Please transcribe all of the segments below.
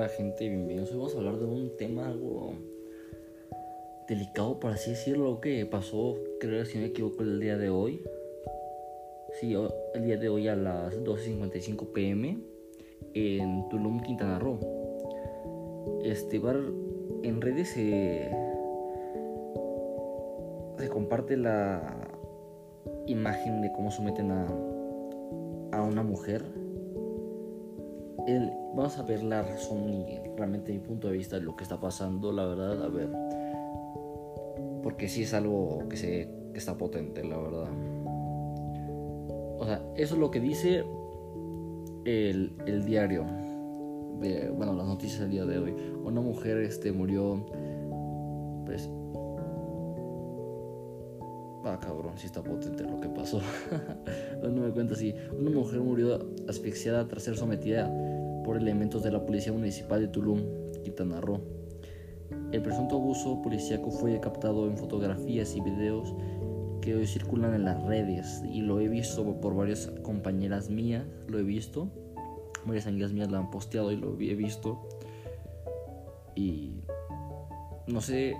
Hola gente, bienvenidos. Hoy vamos a hablar de un tema algo delicado, por así decirlo, que pasó, creo si no me equivoco, el día de hoy. Sí, el día de hoy a las 12.55 pm en Tulum, Quintana Roo. Este bar en redes se, se comparte la imagen de cómo someten a, a una mujer vamos a ver la razón y realmente mi punto de vista de lo que está pasando, la verdad, a ver. Porque sí es algo que, se, que está potente, la verdad. O sea, eso es lo que dice el, diario. Bueno, las noticias del día de hoy. Una mujer este, murió. Pues. Ah, cabrón, sí está potente lo que pasó. no me cuenta así. Una mujer murió asfixiada tras ser sometida por elementos de la Policía Municipal de Tulum, Quintana Roo. El presunto abuso policíaco fue captado en fotografías y videos que hoy circulan en las redes y lo he visto por varias compañeras mías, lo he visto, varias amigas mías lo han posteado y lo he visto y no sé,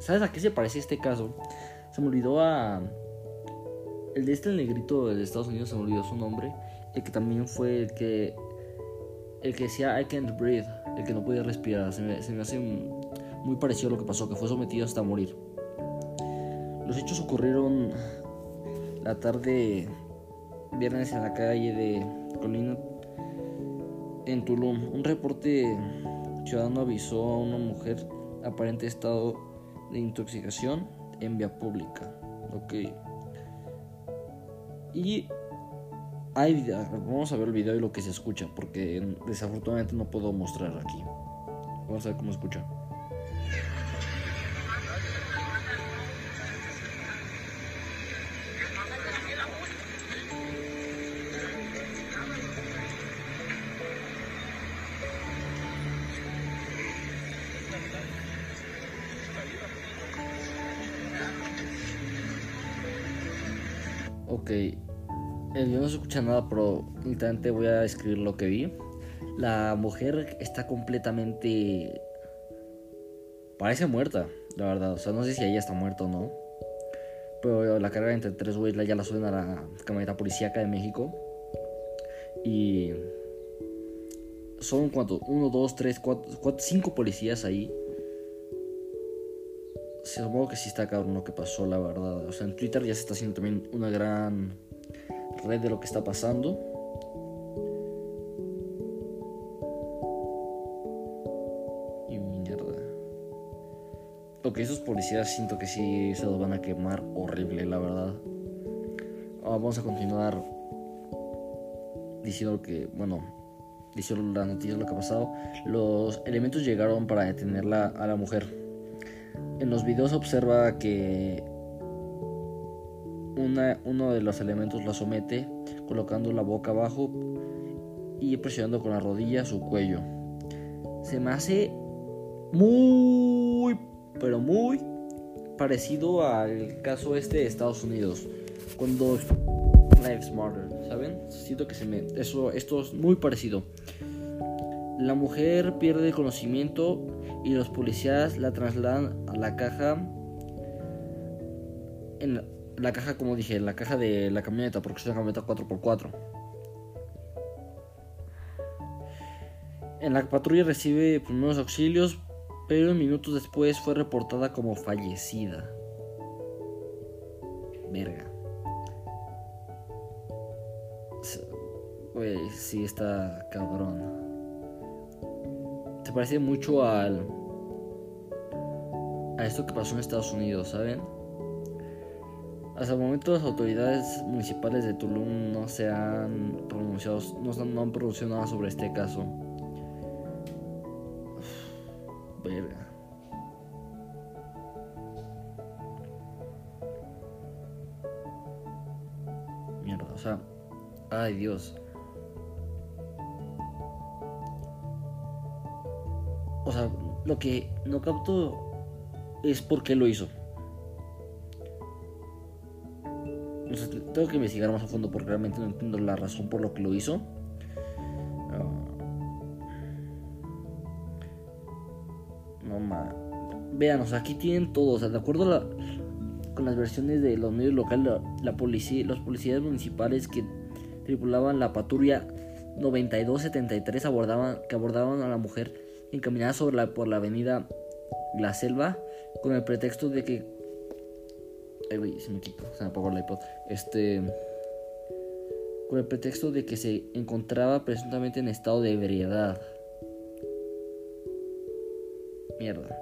¿sabes a qué se parece este caso? Se me olvidó a el de este negrito de Estados Unidos, se me olvidó su nombre, el que también fue el que el que decía I can't breathe, el que no podía respirar. Se me, se me hace muy parecido a lo que pasó, que fue sometido hasta morir. Los hechos ocurrieron la tarde viernes en la calle de Colina en Tulum. Un reporte ciudadano avisó a una mujer aparente estado de intoxicación en vía pública. Ok. Y vamos a ver el video y lo que se escucha, porque desafortunadamente no puedo mostrar aquí. Vamos a ver cómo escucha. Ok, eh, yo no se escucha nada, pero literalmente voy a escribir lo que vi. La mujer está completamente... Parece muerta, la verdad. O sea, no sé si ella está muerta o no. Pero la carga entre tres güeyes ya la suben a la camioneta policíaca de México. Y... Son cuántos? Uno, dos, tres, cuatro, cuatro cinco policías ahí. Supongo que sí está cabrón lo que pasó, la verdad. O sea, en Twitter ya se está haciendo también una gran red de lo que está pasando. Y mierda. Ok, esos policías siento que sí se los van a quemar horrible, la verdad. Ah, vamos a continuar diciendo que, bueno, diciendo la noticia lo que ha pasado. Los elementos llegaron para detenerla a la mujer. En los videos observa que uno de los elementos la somete, colocando la boca abajo y presionando con la rodilla su cuello. Se me hace muy, pero muy parecido al caso este de Estados Unidos, cuando Lives Matter, ¿saben? Siento que se me eso esto es muy parecido. La mujer pierde conocimiento y los policías la trasladan a la caja en, la caja, como dije, la caja de la camioneta, porque es una camioneta 4x4. En la patrulla recibe primeros auxilios, pero minutos después fue reportada como fallecida. Verga. Güey, sí está cabrón. Se parece mucho al. a esto que pasó en Estados Unidos, ¿saben? Hasta el momento las autoridades municipales de Tulum no se han pronunciado, no, han pronunciado nada sobre este caso. verga. Mierda, o sea, ay Dios. O sea, lo que no capto es por qué lo hizo. tengo que investigar más a fondo porque realmente no entiendo la razón por lo que lo hizo. Ah. No más. Vean, aquí tienen todo. De acuerdo a con las versiones de los medios locales, la, policía, los policías municipales que tripulaban la patrulla 9273 abordaban, que abordaban a la mujer encaminada sobre la, por la avenida La Selva con el pretexto de que Ay, se me quitó, se me apagó el iPod. Este... Con el pretexto de que se encontraba presuntamente en estado de ebriedad. Mierda.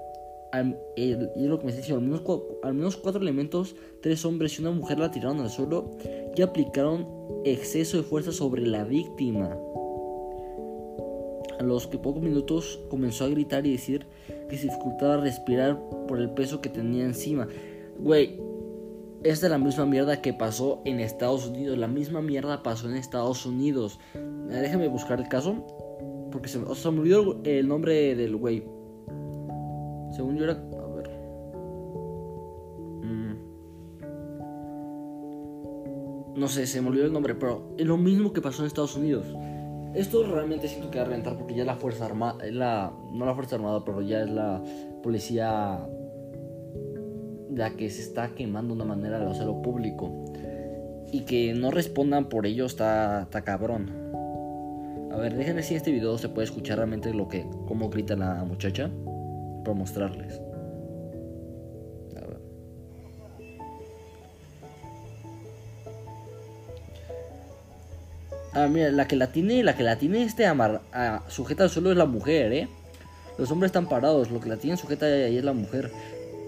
y es lo que me está diciendo. Al menos, al menos cuatro elementos, tres hombres y una mujer la tiraron al suelo y aplicaron exceso de fuerza sobre la víctima. A los que pocos minutos comenzó a gritar y decir que se dificultaba respirar por el peso que tenía encima. Güey, es la misma mierda que pasó en Estados Unidos. La misma mierda pasó en Estados Unidos. Déjame buscar el caso. Porque se, me olvidó el nombre del güey. Según yo era. A ver. Mm. No sé, se me olvidó el nombre, pero es lo mismo que pasó en Estados Unidos. Esto realmente siento que va a reventar porque ya la Fuerza Armada, la, no la Fuerza Armada, pero ya es la policía la que se está quemando de una manera a lo público. Y que no respondan por ello está, está cabrón. A ver, déjenme si en este video se puede escuchar realmente lo que, cómo grita la muchacha. Para mostrarles. Ah, mira, la que la tiene, la que la tiene este amar, sujeta al suelo es la mujer, ¿eh? Los hombres están parados, lo que la tiene sujeta ahí es la mujer.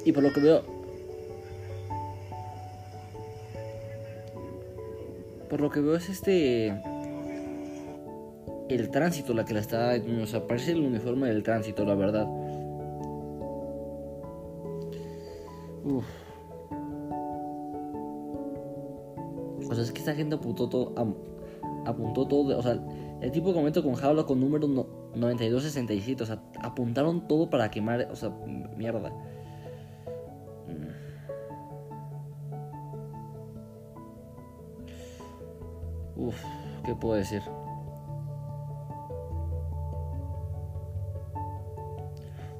Y por lo que veo... Por lo que veo es este... El tránsito la que la está... O sea, parece el uniforme del tránsito, la verdad. Uf. O sea, es que esta gente apuntó todo apuntó todo, o sea, el tipo comento con jaula con número 9267, o sea, apuntaron todo para quemar, o sea, mierda. ¿Qué puedo decir?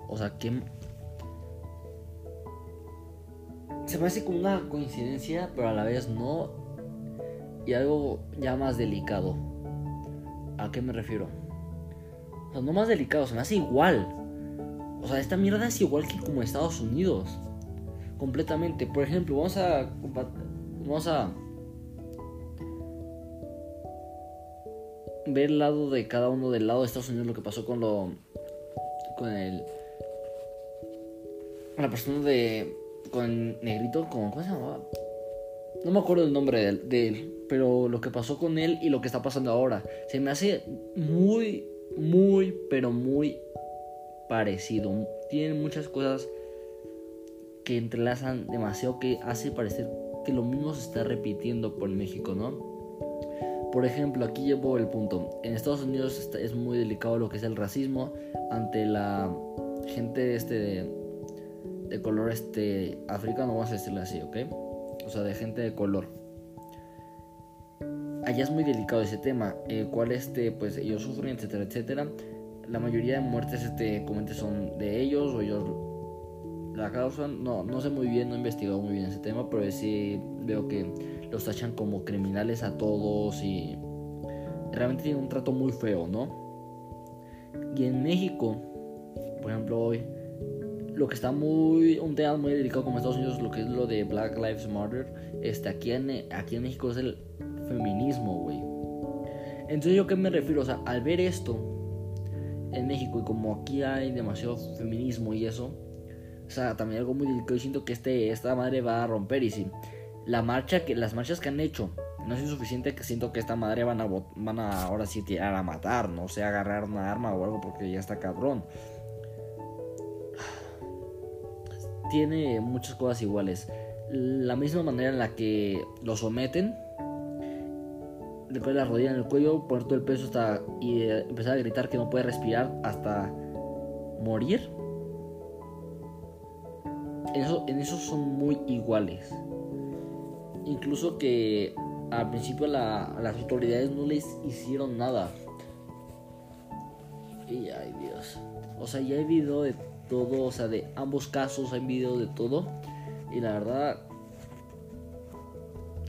O sea, que se me hace como una coincidencia, pero a la vez no y algo ya más delicado. ¿A qué me refiero? O sea, no más delicado, se me hace igual. O sea, esta mierda es igual que como Estados Unidos. Completamente. Por ejemplo, vamos a. Vamos a. Ver el lado de cada uno del lado de Estados Unidos lo que pasó con lo. Con el. Con la persona de. Con negrito, ¿cómo, ¿cómo se llamaba? No me acuerdo el nombre de él, pero lo que pasó con él y lo que está pasando ahora. Se me hace muy, muy, pero muy parecido. Tienen muchas cosas que entrelazan demasiado que hace parecer que lo mismo se está repitiendo por México, ¿no? Por ejemplo, aquí llevo el punto. En Estados Unidos es muy delicado lo que es el racismo ante la gente este de, color este africano, vamos a decirlo así, ¿ok? o sea, de gente de color. Allá es muy delicado ese tema, el cual este, pues ellos sufren, etcétera, etcétera. La mayoría de muertes, este, comente son de ellos o ellos la causan. No, no sé muy bien, no he investigado muy bien ese tema, pero sí veo que los tachan como criminales a todos y realmente tienen un trato muy feo, ¿no? Y en México, por ejemplo, hoy lo que está muy un tema muy delicado como Estados Unidos lo que es lo de Black Lives Matter este aquí en aquí en México es el feminismo güey. Entonces yo qué me refiero o sea al ver esto en México y como aquí hay demasiado feminismo y eso o sea también algo muy delicado y siento que este esta madre va a romper y si la marcha que las marchas que han hecho no es suficiente que siento que esta madre van a van a ahora sí tirar a matar no sé agarrar una arma o algo porque ya está cabrón tiene muchas cosas iguales. La misma manera en la que lo someten, ponen la rodilla en el cuello, poner todo el peso hasta y eh, empezar a gritar que no puede respirar hasta morir. Eso, en eso son muy iguales. Incluso que al principio las autoridades no les hicieron nada. Y ay Dios. O sea, ya he video de todo, o sea, de ambos casos, hay videos de todo. Y la verdad,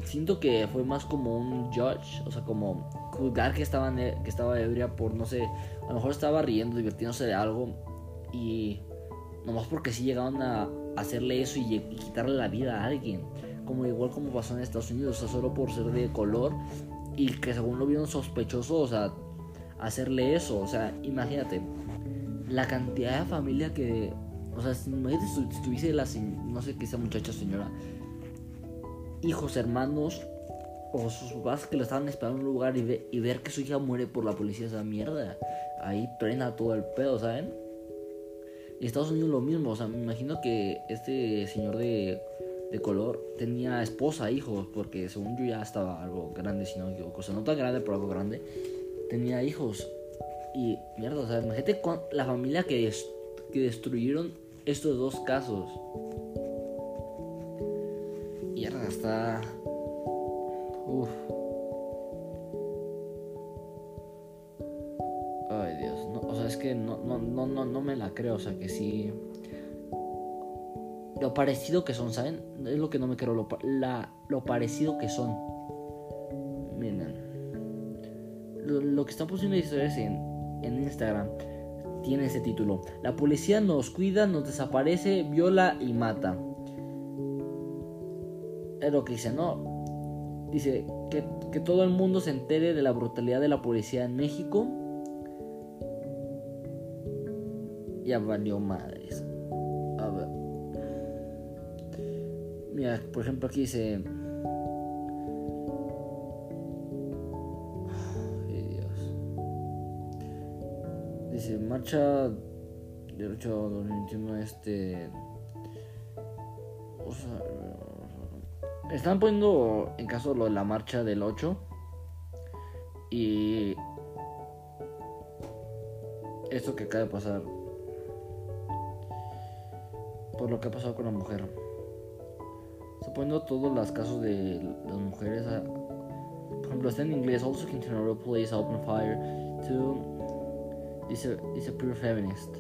siento que fue más como un judge, o sea, como juzgar que, estaban, que estaba ebria por, no sé, a lo mejor estaba riendo, divirtiéndose de algo. Y nomás porque sí llegaron a hacerle eso y, quitarle la vida a alguien. Como igual como pasó en Estados Unidos, o sea, solo por ser de color y que según lo vieron sospechoso, o sea, hacerle eso. O sea, imagínate la cantidad de familia que, o sea, imagínate si tuviese la, no sé qué esa muchacha señora, hijos, hermanos o sus papás que lo estaban esperando en un lugar y, y ver que su hija muere por la policía, esa mierda. Ahí trena todo el pedo, ¿saben? Y Estados Unidos lo mismo, o sea, me imagino que este señor de, de color tenía esposa, hijos, porque según yo ya estaba algo grande, si no me o sea, no tan grande, pero algo grande, tenía hijos. Y mierda, o sea, imagínate la familia que, que destruyeron estos dos casos. Mierda, está... Uf. es que no, no, no, no, no me la creo, o sea, que sí. Lo parecido que son, ¿saben? Es lo que no me creo, lo, lo parecido que son. Miren. Lo, que están poniendo historias en, en Instagram tiene ese título. La policía nos cuida, nos desaparece, viola y mata. Es lo que dice, ¿no? Dice que, que todo el mundo se entere de la brutalidad de la policía en México ya valió madres. Mira, por ejemplo, aquí dice. Ay, Dios. Dice: Marcha del 8 2021. Este. O sea, están poniendo en caso lo de la marcha del 8. Y. Esto que acaba de pasar por lo que ha pasado con la mujer. Suponiendo todos los casos de las mujeres, ah, por ejemplo, está en inglés, also continue police open fire to is a, is a pure feminist.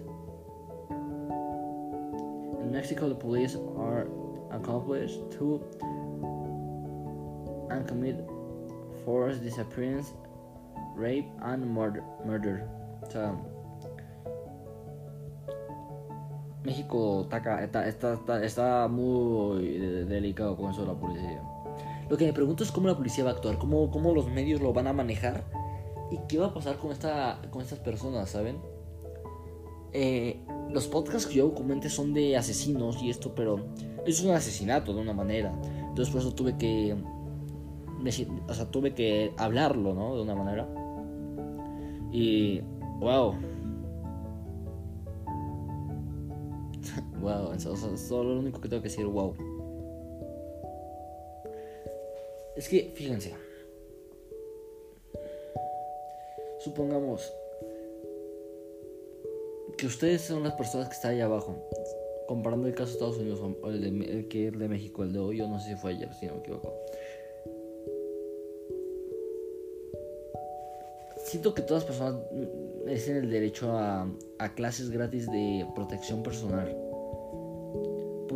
In Mexico, the police are accomplished to and commit forced disappearance, rape, and murder. murder. O México está, muy delicado con eso de la policía. Lo que me pregunto es cómo la policía va a actuar, cómo, cómo los medios lo van a manejar y qué va a pasar con, esta, con estas personas, ¿saben? Eh, los podcasts que yo documente son de asesinos y esto, pero es un asesinato de una manera. Entonces por eso tuve que... O sea, tuve que hablarlo, ¿no? De una manera. Y... ¡Wow! Wow, eso, es solo lo único que tengo que decir, wow. Es que, fíjense. Supongamos que ustedes son las personas que están ahí abajo. Comparando el caso de Estados Unidos o el, de, que es de México, el de hoy, yo no sé si fue ayer, si no me equivoco. Siento que todas las personas merecen el derecho a clases gratis de protección personal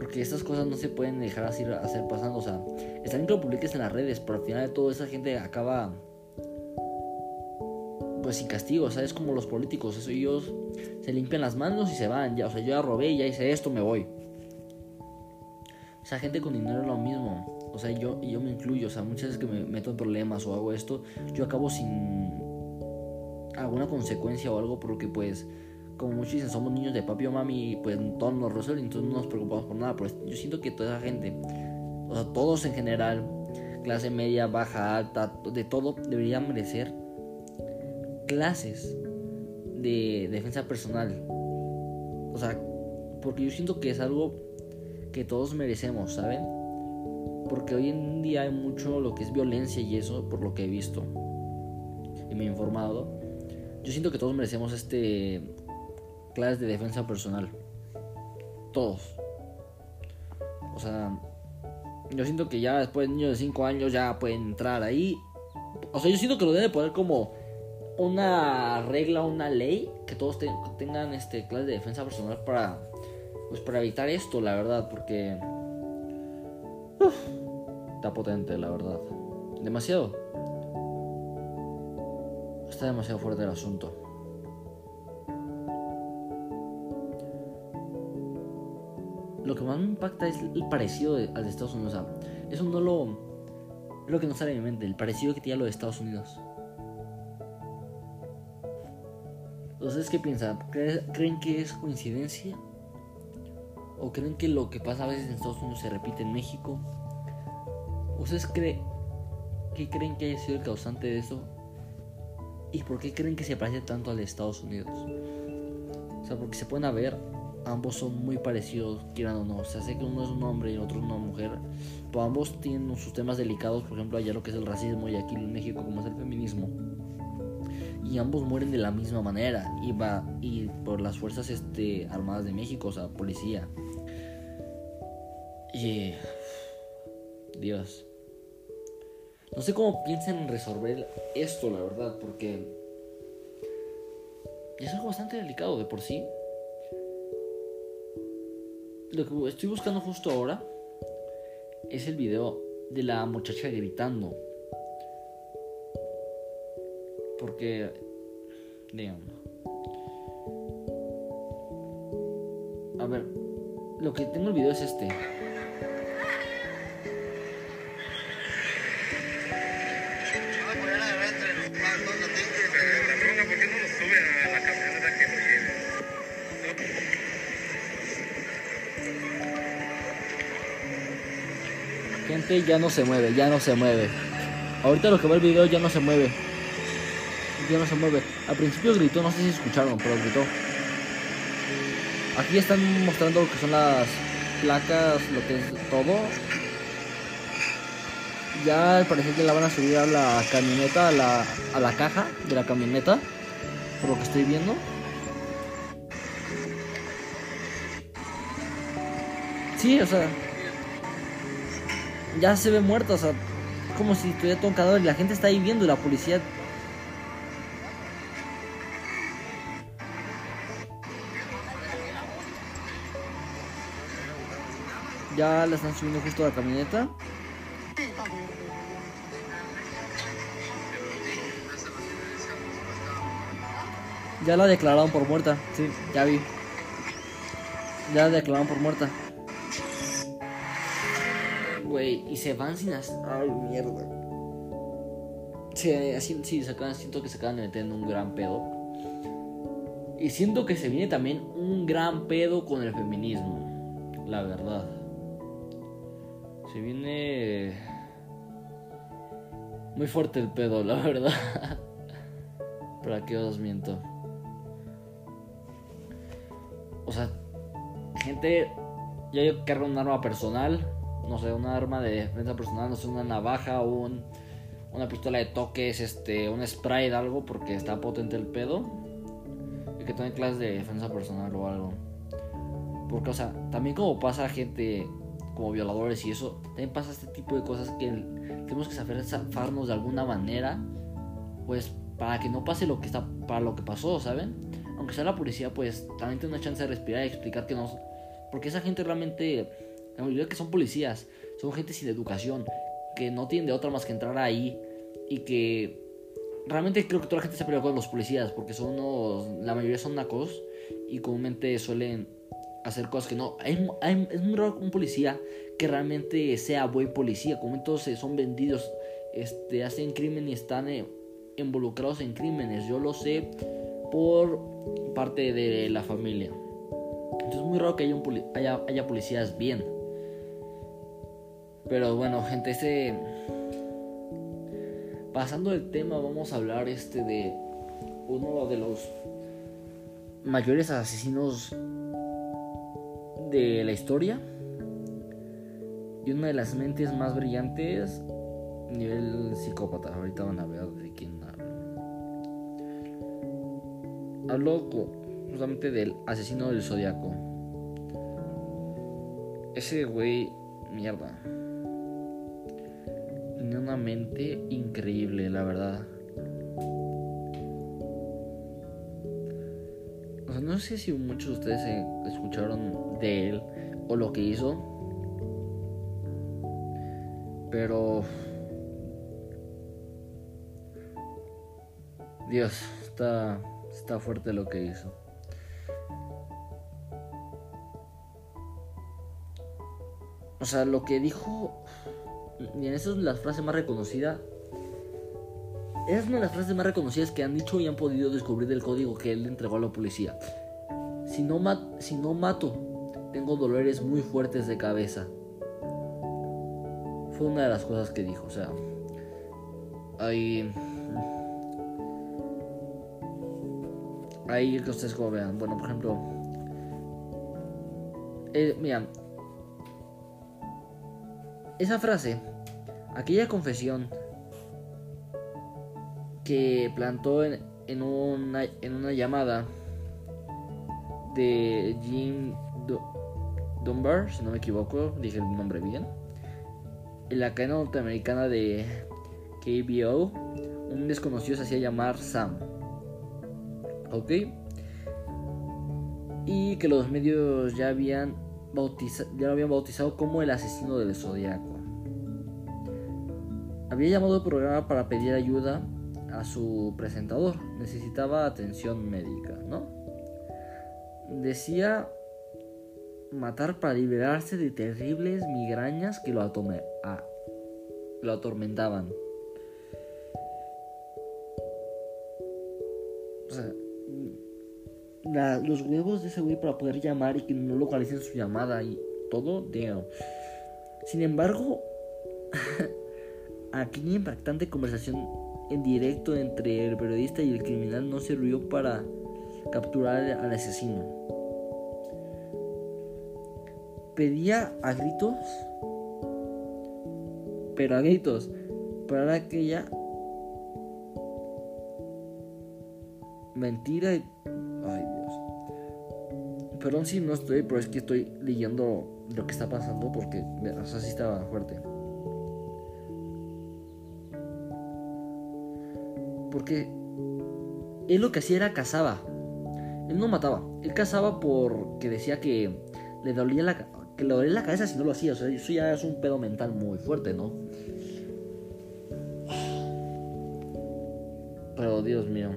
porque estas cosas no se pueden dejar así hacer pasando. O sea, están bien que lo publiques en las redes, pero al final de todo esa gente acaba pues sin castigo, ¿sabes? Como los políticos, eso ellos se limpian las manos y se van, ya, o sea, yo ya robé, ya hice esto, me voy. O sea, gente con dinero es lo mismo. O sea, yo, yo me incluyo, o sea, muchas veces que me meto en problemas o hago esto, yo acabo sin alguna consecuencia o algo porque pues como muchos dicen, somos niños de papi o mami, pues todos nos resuelven, entonces no nos preocupamos por nada. Pero yo siento que toda esa gente, o sea, todos en general, clase media, baja, alta, de todo, deberían merecer clases de defensa personal. O sea, porque yo siento que es algo que todos merecemos, ¿saben? Porque hoy en día hay mucho lo que es violencia y eso, por lo que he visto y me he informado. Yo siento que todos merecemos este clases de defensa personal. Todos. O sea, yo siento que ya después de niños de 5 años ya pueden entrar ahí. O sea, yo siento que lo debe poner como una regla, una ley, que todos tengan este clase de defensa personal para pues para evitar esto, la verdad, porque está potente, la verdad. Demasiado. Está demasiado fuerte el asunto. Lo que más me impacta es el parecido al de Estados Unidos. eso no lo. Es lo que no sale de mi mente, el parecido que tiene a lo de Estados Unidos. ¿Ustedes qué piensan? ¿Creen que es coincidencia? ¿O creen que lo que pasa a veces en Estados Unidos se repite en México? ¿Ustedes creen qué creen que haya sido el causante de eso? ¿Y por qué creen que se parece tanto al de Estados Unidos? O sea, porque se pueden ver, ambos son muy parecidos, quieran o no. O sea, sé que uno es un hombre y otro es una mujer, pero ambos tienen sus temas delicados, por ejemplo, allá lo que es el racismo y aquí en México como es el feminismo y ambos mueren de la misma manera y va y por las fuerzas este armadas de México, o sea, policía. Y Dios. No sé cómo piensan resolver esto, la verdad, porque es algo bastante delicado de por sí. Lo que estoy buscando justo ahora es el video de la muchacha gritando porque, digamos. A ver, lo que tengo el video es este. Ya no se mueve, ya no se mueve. Ahorita lo que va el video ya no se mueve ya no se mueve. Al principio gritó, no sé si escucharon, pero gritó. Aquí están mostrando lo que son las placas, lo que es todo. Ya al parecer que la van a subir a la camioneta, a la, a la caja de la camioneta, por lo que estoy viendo. Sí, o sea, ya se ve muerta, o sea, como si estuviera todo y la gente está ahí viendo la policía Ya la están subiendo justo a la camioneta. Ya la declararon por muerta. Sí, ya vi. Ya la declararon por muerta. Y se van sin hacer. Ay, mierda. Sí, así, sí, se siento que se acaban de meter en un gran pedo. Y siento que se viene también un gran pedo con el feminismo. La verdad. Se viene muy fuerte el pedo, la verdad. ¿Para qué os miento? O sea, gente, ya yo cargo un arma personal, no sé, un arma de defensa personal, no sé, una navaja un, una pistola de toques, este, un spray de algo porque está potente el pedo. Y que tenga clases de defensa personal o algo. Porque, o sea, también como pasa gente como violadores y eso, también pasa este tipo de cosas que tenemos que saber zafarnos de alguna manera, pues para que no pase lo que está, para lo que pasó, ¿saben? Aunque sea la policía, pues también tiene una chance de respirar y explicar que no, porque esa gente realmente, la mayoría que son policías, son gente sin educación, que no tienen de otra más que entrar ahí y que realmente creo que toda la gente se pelea con los policías porque son unos, la mayoría son nacos y comúnmente suelen hacer cosas que no. es muy raro un policía que realmente sea buen policía. Como todos son vendidos, este, hacen crimen y están eh, involucrados en crímenes. Yo lo sé por parte de la familia. Entonces es muy raro que haya, un haya policías bien. Pero bueno, gente, este. Pasando el tema, vamos a hablar este de uno de los mayores asesinos de la historia y una de las mentes más brillantes nivel psicópata. Ahorita van a ver de quién hablo. Hablo justamente del asesino del zodiaco. Ese güey, mierda. Una mente increíble, la verdad. no sé si muchos de ustedes escucharon de él o lo que hizo. Pero... Dios, está, está fuerte lo que hizo. O sea, lo que dijo... Y en esa es la frase más reconocida es una de las frases más reconocidas que han dicho y han podido descubrir del código que él entregó a la policía. Si no, si no mato, tengo dolores muy fuertes de cabeza. Fue una de las cosas que dijo. O sea, ahí. Ahí que ustedes como vean. Bueno, por ejemplo. Eh, mira. Esa frase, aquella confesión que plantó en, una llamada de Jim Dunbar, si no me equivoco, dije el nombre bien, en la cadena norteamericana de KBO, un desconocido se hacía llamar Sam. ¿Ok? Y que los medios ya habían, ya lo habían bautizado como el asesino del zodiaco. Había llamado al programa para pedir ayuda a su presentador. Necesitaba atención médica, ¿no? Decía matar para liberarse de terribles migrañas que lo, lo atormentaban. O sea, los huevos de ese güey para poder llamar y que no localicen su llamada y todo, tío. Sin embargo, aquella impactante conversación en directo entre el periodista y el criminal no sirvió para capturar al asesino. Pedía a gritos, pero a gritos, para aquella mentira. Ay Dios. Perdón si no estoy, pero es que estoy leyendo lo que está pasando porque, o sea, sí estaba fuerte. Porque él lo que hacía era cazaba. Él no mataba. Él cazaba porque decía que le dolía la, que le dolía la cabeza si no lo hacía. O sea, eso ya es un pedo mental muy fuerte, ¿no? Pero Dios mío.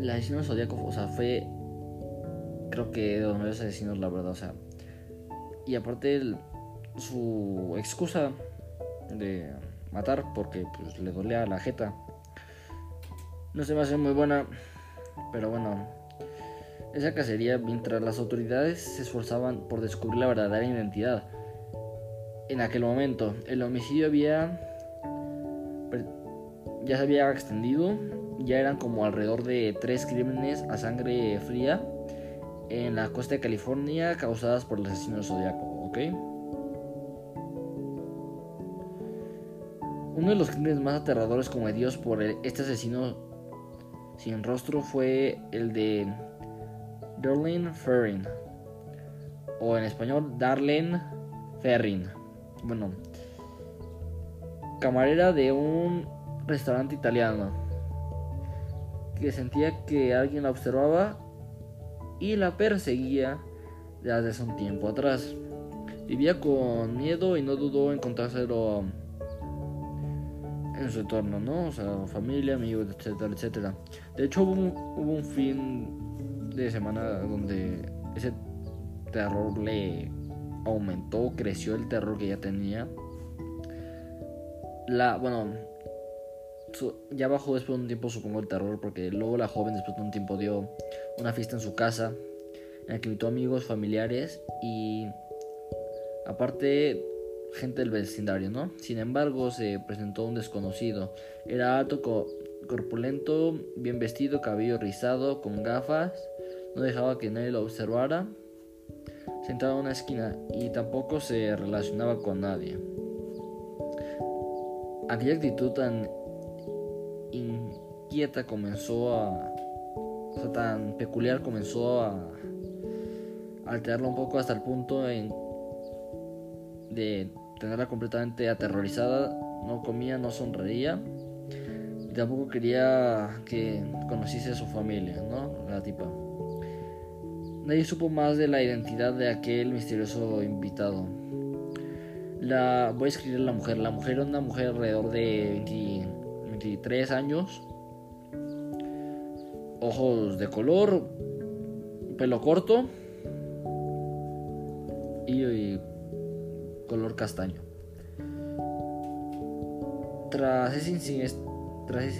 La asesino Zodíaco, o sea, fue. Creo que de los mejores asesinos, la verdad, o sea. Y aparte, el, su excusa de matar porque pues, le dolía la jeta. No se me hace muy buena, pero bueno, esa cacería mientras las autoridades se esforzaban por descubrir la verdadera identidad. En aquel momento, el homicidio había ya se había extendido, ya eran como alrededor de tres crímenes a sangre fría en la costa de California causadas por el asesino zodiaco, ¿ok? Uno de los crímenes más aterradores cometidos por este asesino sin rostro fue el de Darlene Ferrin, o en español Darlene Ferrin. Bueno, camarera de un restaurante italiano que sentía que alguien la observaba y la perseguía desde hace un tiempo atrás. Vivía con miedo y no dudó en contárselo en su entorno, ¿no? O sea, familia, amigos, etcétera, etcétera. De hecho, hubo un, fin de semana donde ese terror le aumentó, creció el terror que ya tenía. La, bueno, ya bajó después de un tiempo, supongo, el terror, porque luego la joven después de un tiempo dio una fiesta en su casa, en la que invitó amigos, familiares y aparte gente del vecindario, ¿no? Sin embargo, se presentó un desconocido. Era alto, corpulento, bien vestido, cabello rizado, con gafas. No dejaba que nadie lo observara. Sentado en una esquina y tampoco se relacionaba con nadie. Aquella actitud tan inquieta comenzó a... O sea, tan peculiar comenzó a alterarlo un poco hasta el punto en de tenerla completamente aterrorizada, no comía, no sonreía. Y tampoco quería que conociese a su familia, ¿no? La tipa. Nadie supo más de la identidad de aquel misterioso invitado. La voy a escribir la mujer. La mujer era una mujer alrededor de 23 años. Ojos de color, pelo corto y color castaño. Tras ese,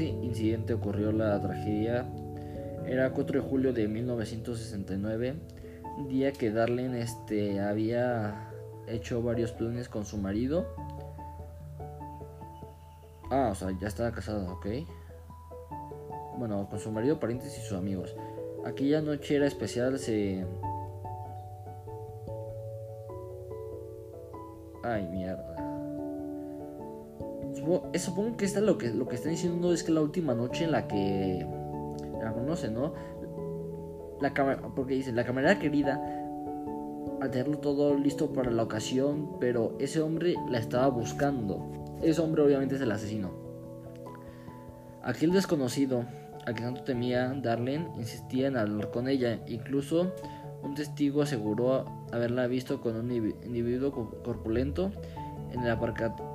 incidente, ocurrió la tragedia. Era 4 de julio de 1969, día que Darlene este, había hecho varios planes con su marido. Ah, o sea, ya estaba casada, ok. Bueno, con su marido, parientes y sus amigos. Aquella noche era especial, se... Ay, mierda. Supongo, que esta lo que lo que están diciendo es que la última noche en la que la conoce, ¿no? La porque dice, la camarera querida, al tenerlo todo listo para la ocasión, pero ese hombre la estaba buscando. Ese hombre obviamente es el asesino. Aquel desconocido, a que tanto temía Darlene, insistía en hablar con ella. Incluso un testigo aseguró haberla visto con un individuo corpulento en el aparcamiento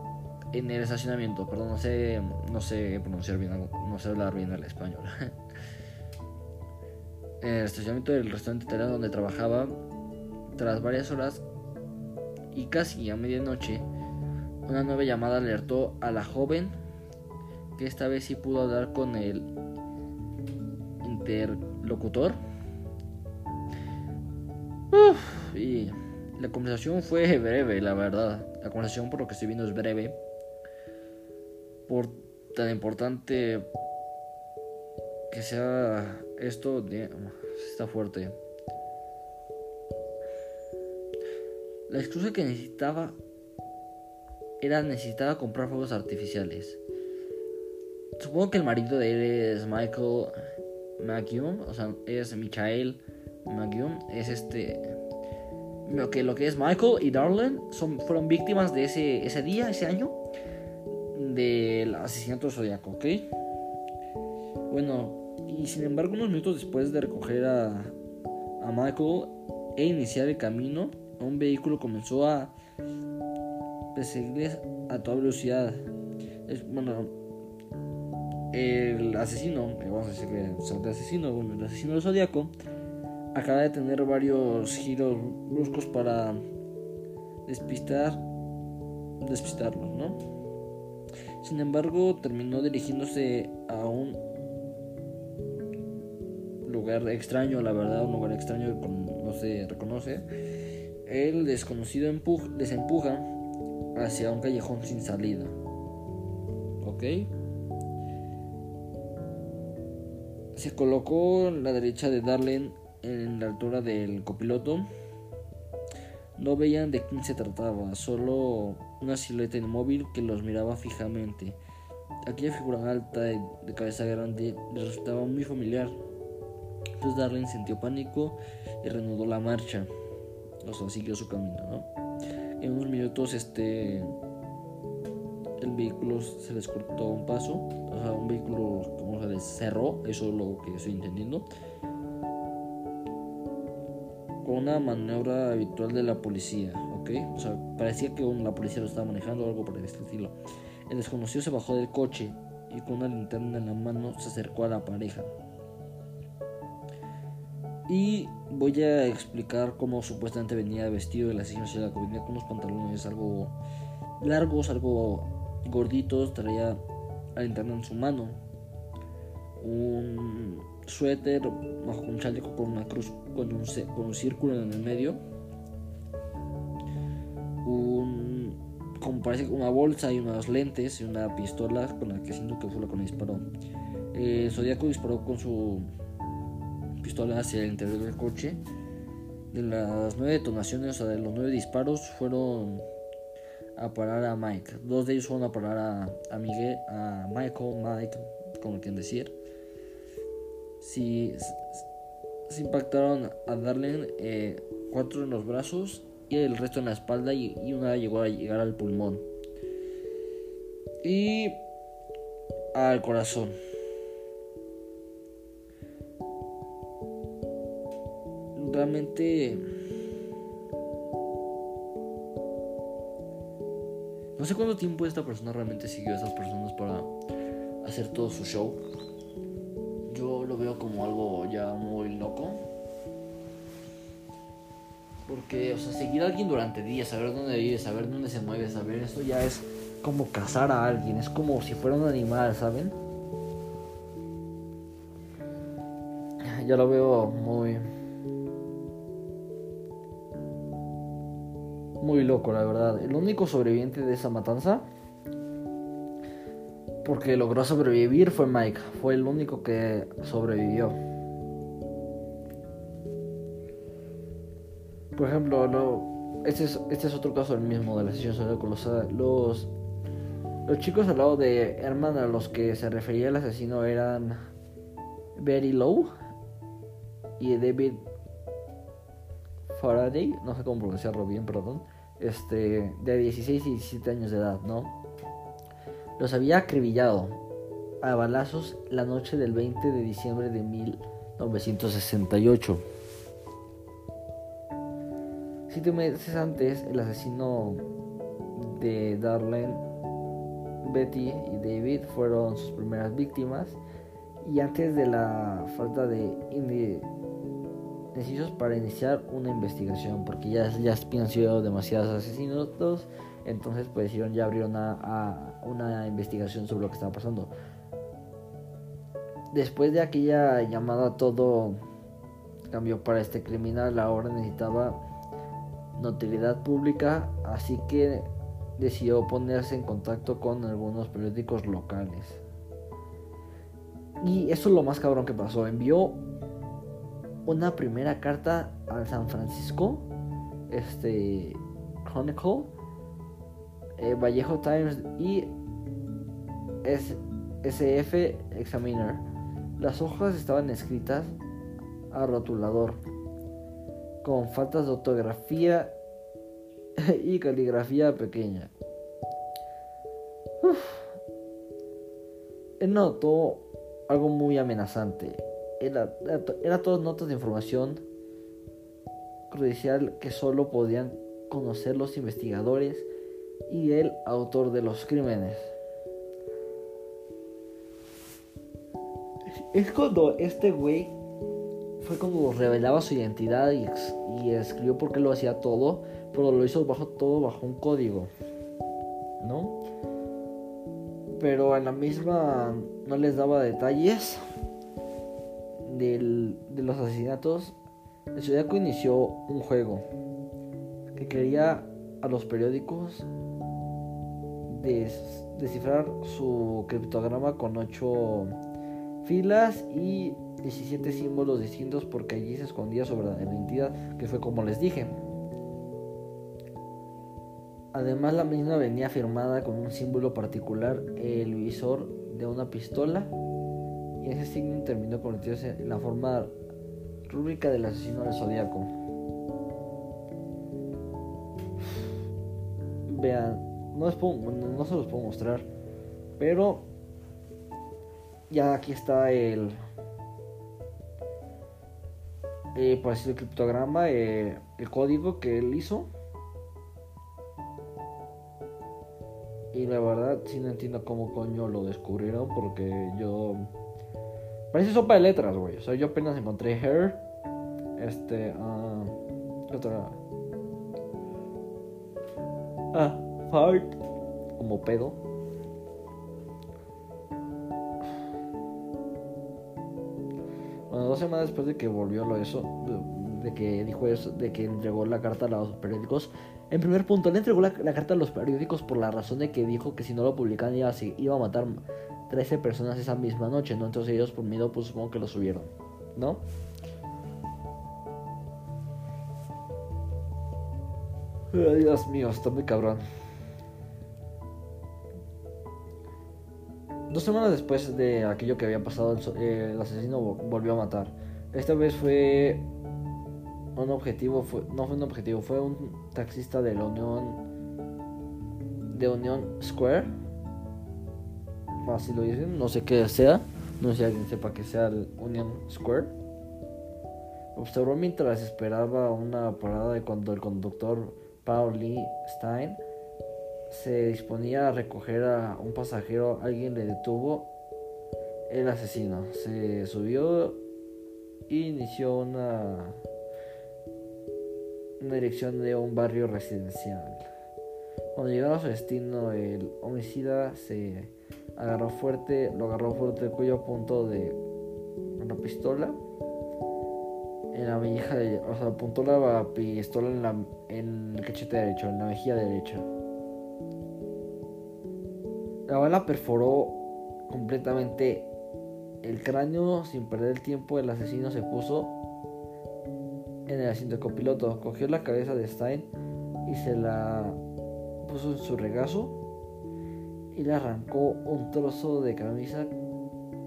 en el estacionamiento, perdón, no sé, no sé pronunciar bien, no sé hablar bien el español. en el estacionamiento del restaurante italiano donde trabajaba, tras varias horas y casi a medianoche, una nueva llamada alertó a la joven que esta vez sí pudo hablar con el interlocutor. Y la conversación fue breve, la verdad. La conversación, por lo que estoy viendo, es breve por tan importante que sea esto, está fuerte. La excusa que necesitaba era necesitaba comprar fuegos artificiales. Supongo que el marido de él es Michael o sea, es Michael McGum, es este lo que lo que es Michael y Darlene son fueron víctimas de ese ese día, ese año del asesinato zodiaco, ¿ok? Bueno, y sin embargo, unos minutos después de recoger a, a Michael e iniciar el camino, un vehículo comenzó a perseguirles a toda velocidad. Bueno, el asesino, vamos a decir que el asesino, bueno, el asesino del zodiaco, acaba de tener varios giros bruscos para despistar, despistarlos, ¿no? Sin embargo, terminó dirigiéndose a un lugar extraño, la verdad, un lugar extraño que no se reconoce. El desconocido les empuja hacia un callejón sin salida. ¿Ok? Se colocó en la derecha de Darlene en la altura del copiloto. No veían de quién se trataba, solo una silueta inmóvil que los miraba fijamente. Aquella figura alta de cabeza grande le resultaba muy familiar. Entonces Darlene sintió pánico y reanudó la marcha. O sea, siguió su camino, ¿no? En unos minutos este el vehículo se les cortó un paso, o sea, un vehículo como se les cerró, eso es lo que estoy entendiendo. Con una maniobra habitual de la policía, o sea, parecía que la policía lo estaba manejando o algo por el estilo. El desconocido se bajó del coche y con una linterna en la mano se acercó a la pareja. Y voy a explicar cómo supuestamente venía vestido el asesino que Venía con unos pantalones algo largos, algo gorditos. Traía la linterna en su mano. Un suéter bajo un chaleco con una cruz con un, círculo en el medio un como parece una bolsa y unas lentes y una pistola con la que siento que fue la que disparó. Eh, Zodíaco disparó con su pistola hacia el interior del coche. De las nueve detonaciones, o sea, de los nueve disparos, fueron a parar a Mike. Dos de ellos fueron a parar a, a Miguel, a Michael, Mike, como quien decir. Si se impactaron a Darlene eh, cuatro en los brazos y el resto en la espalda y, una llegó a llegar al pulmón. Y al corazón. Realmente... No sé cuánto tiempo esta persona realmente siguió a esas personas para hacer todo su show. Yo lo veo como algo ya muy loco. Porque, o sea, seguir a alguien durante días, saber dónde vive, saber dónde se mueve, saber eso ya es como cazar a alguien, es como si fuera un animal, ¿saben? Ya lo veo muy... Muy loco, la verdad. El único sobreviviente de esa matanza, porque logró sobrevivir, fue Mike. Fue el único que sobrevivió. Por ejemplo, este, es, este es otro caso del mismo, de la sesión sobre los, los, los chicos al lado de Herman a los que se refería el asesino eran Betty Lowe y David Faraday, no sé cómo pronunciarlo bien, perdón, este, de 16 y 17 años de edad, ¿no? Los había acribillado a balazos la noche del 20 de diciembre de 1968. Siete meses antes, el asesino de Darlene, Betty y David fueron sus primeras víctimas. Y antes de la falta de indecisos para iniciar una investigación, porque ya, ya habían sido demasiados asesinatos, entonces pues ya abrieron a, una investigación sobre lo que estaba pasando. Después de aquella llamada todo cambió para este criminal, ahora necesitaba notoriedad pública, así que decidió ponerse en contacto con algunos periódicos locales. Y eso es lo más cabrón que pasó. Envió una primera carta al San Francisco, este Chronicle, eh, Vallejo Times y SF Examiner. Las hojas estaban escritas a rotulador con faltas de ortografía y caligrafía pequeña. Él notó algo muy amenazante. Era, era, todas notas de información crucial que solo podían conocer los investigadores y el autor de los crímenes. Es cuando este güey fue como revelaba su identidad y, escribió por qué lo hacía todo, pero lo hizo bajo todo bajo un código, ¿no? Pero en la misma no les daba detalles del, de los asesinatos. El Zodiaco inició un juego que quería a los periódicos descifrar su criptograma con 8 filas y 17 símbolos distintos porque allí se escondía su verdadera identidad, que fue como les dije. Además la misma venía firmada con un símbolo particular, el visor de una pistola, y ese signo terminó convirtiéndose en la forma rúbrica del asesino del zodiaco. Vean, no, no se los puedo mostrar, pero ya aquí está el eh, por así el criptograma, eh, el código que él hizo. Y la verdad, sí no entiendo cómo coño lo descubrieron, porque yo. Parece sopa de letras, güey. O sea, yo apenas encontré Hair. Este. Uh, otra. Ah, Fart. Como pedo. Semanas después de que volvió lo eso, de, que dijo eso, de que entregó la carta a los periódicos. En primer punto, le entregó la, carta a los periódicos por la razón de que dijo que si no lo publicaban iba a, iba a matar 13 personas esa misma noche, ¿no? Entonces ellos por miedo, pues supongo que lo subieron, ¿no? Dios mío, está muy cabrón. Dos semanas después de aquello que había pasado, el, asesino volvió a matar. Esta vez fue un objetivo, fue, no fue un objetivo, fue un taxista de la Unión de Unión Square. así lo dicen, no sé qué sea, no sé si alguien sepa que sea el Union Square. Observó mientras esperaba una parada y cuando el conductor Paul Lee Stein se disponía a recoger a un pasajero, alguien le detuvo. El asesino se subió e inició una, una dirección de un barrio residencial. Cuando llegaron a su destino, el homicida se agarró fuerte, lo agarró fuerte el cuello a punto de una pistola en la mejilla o sea, apuntó la pistola en, la, en el cachete derecho, en la mejilla derecha. La bala perforó completamente el cráneo sin perder el tiempo. El asesino se puso en el asiento de copiloto, cogió la cabeza de Stein y se la puso en su regazo y le arrancó un trozo de camisa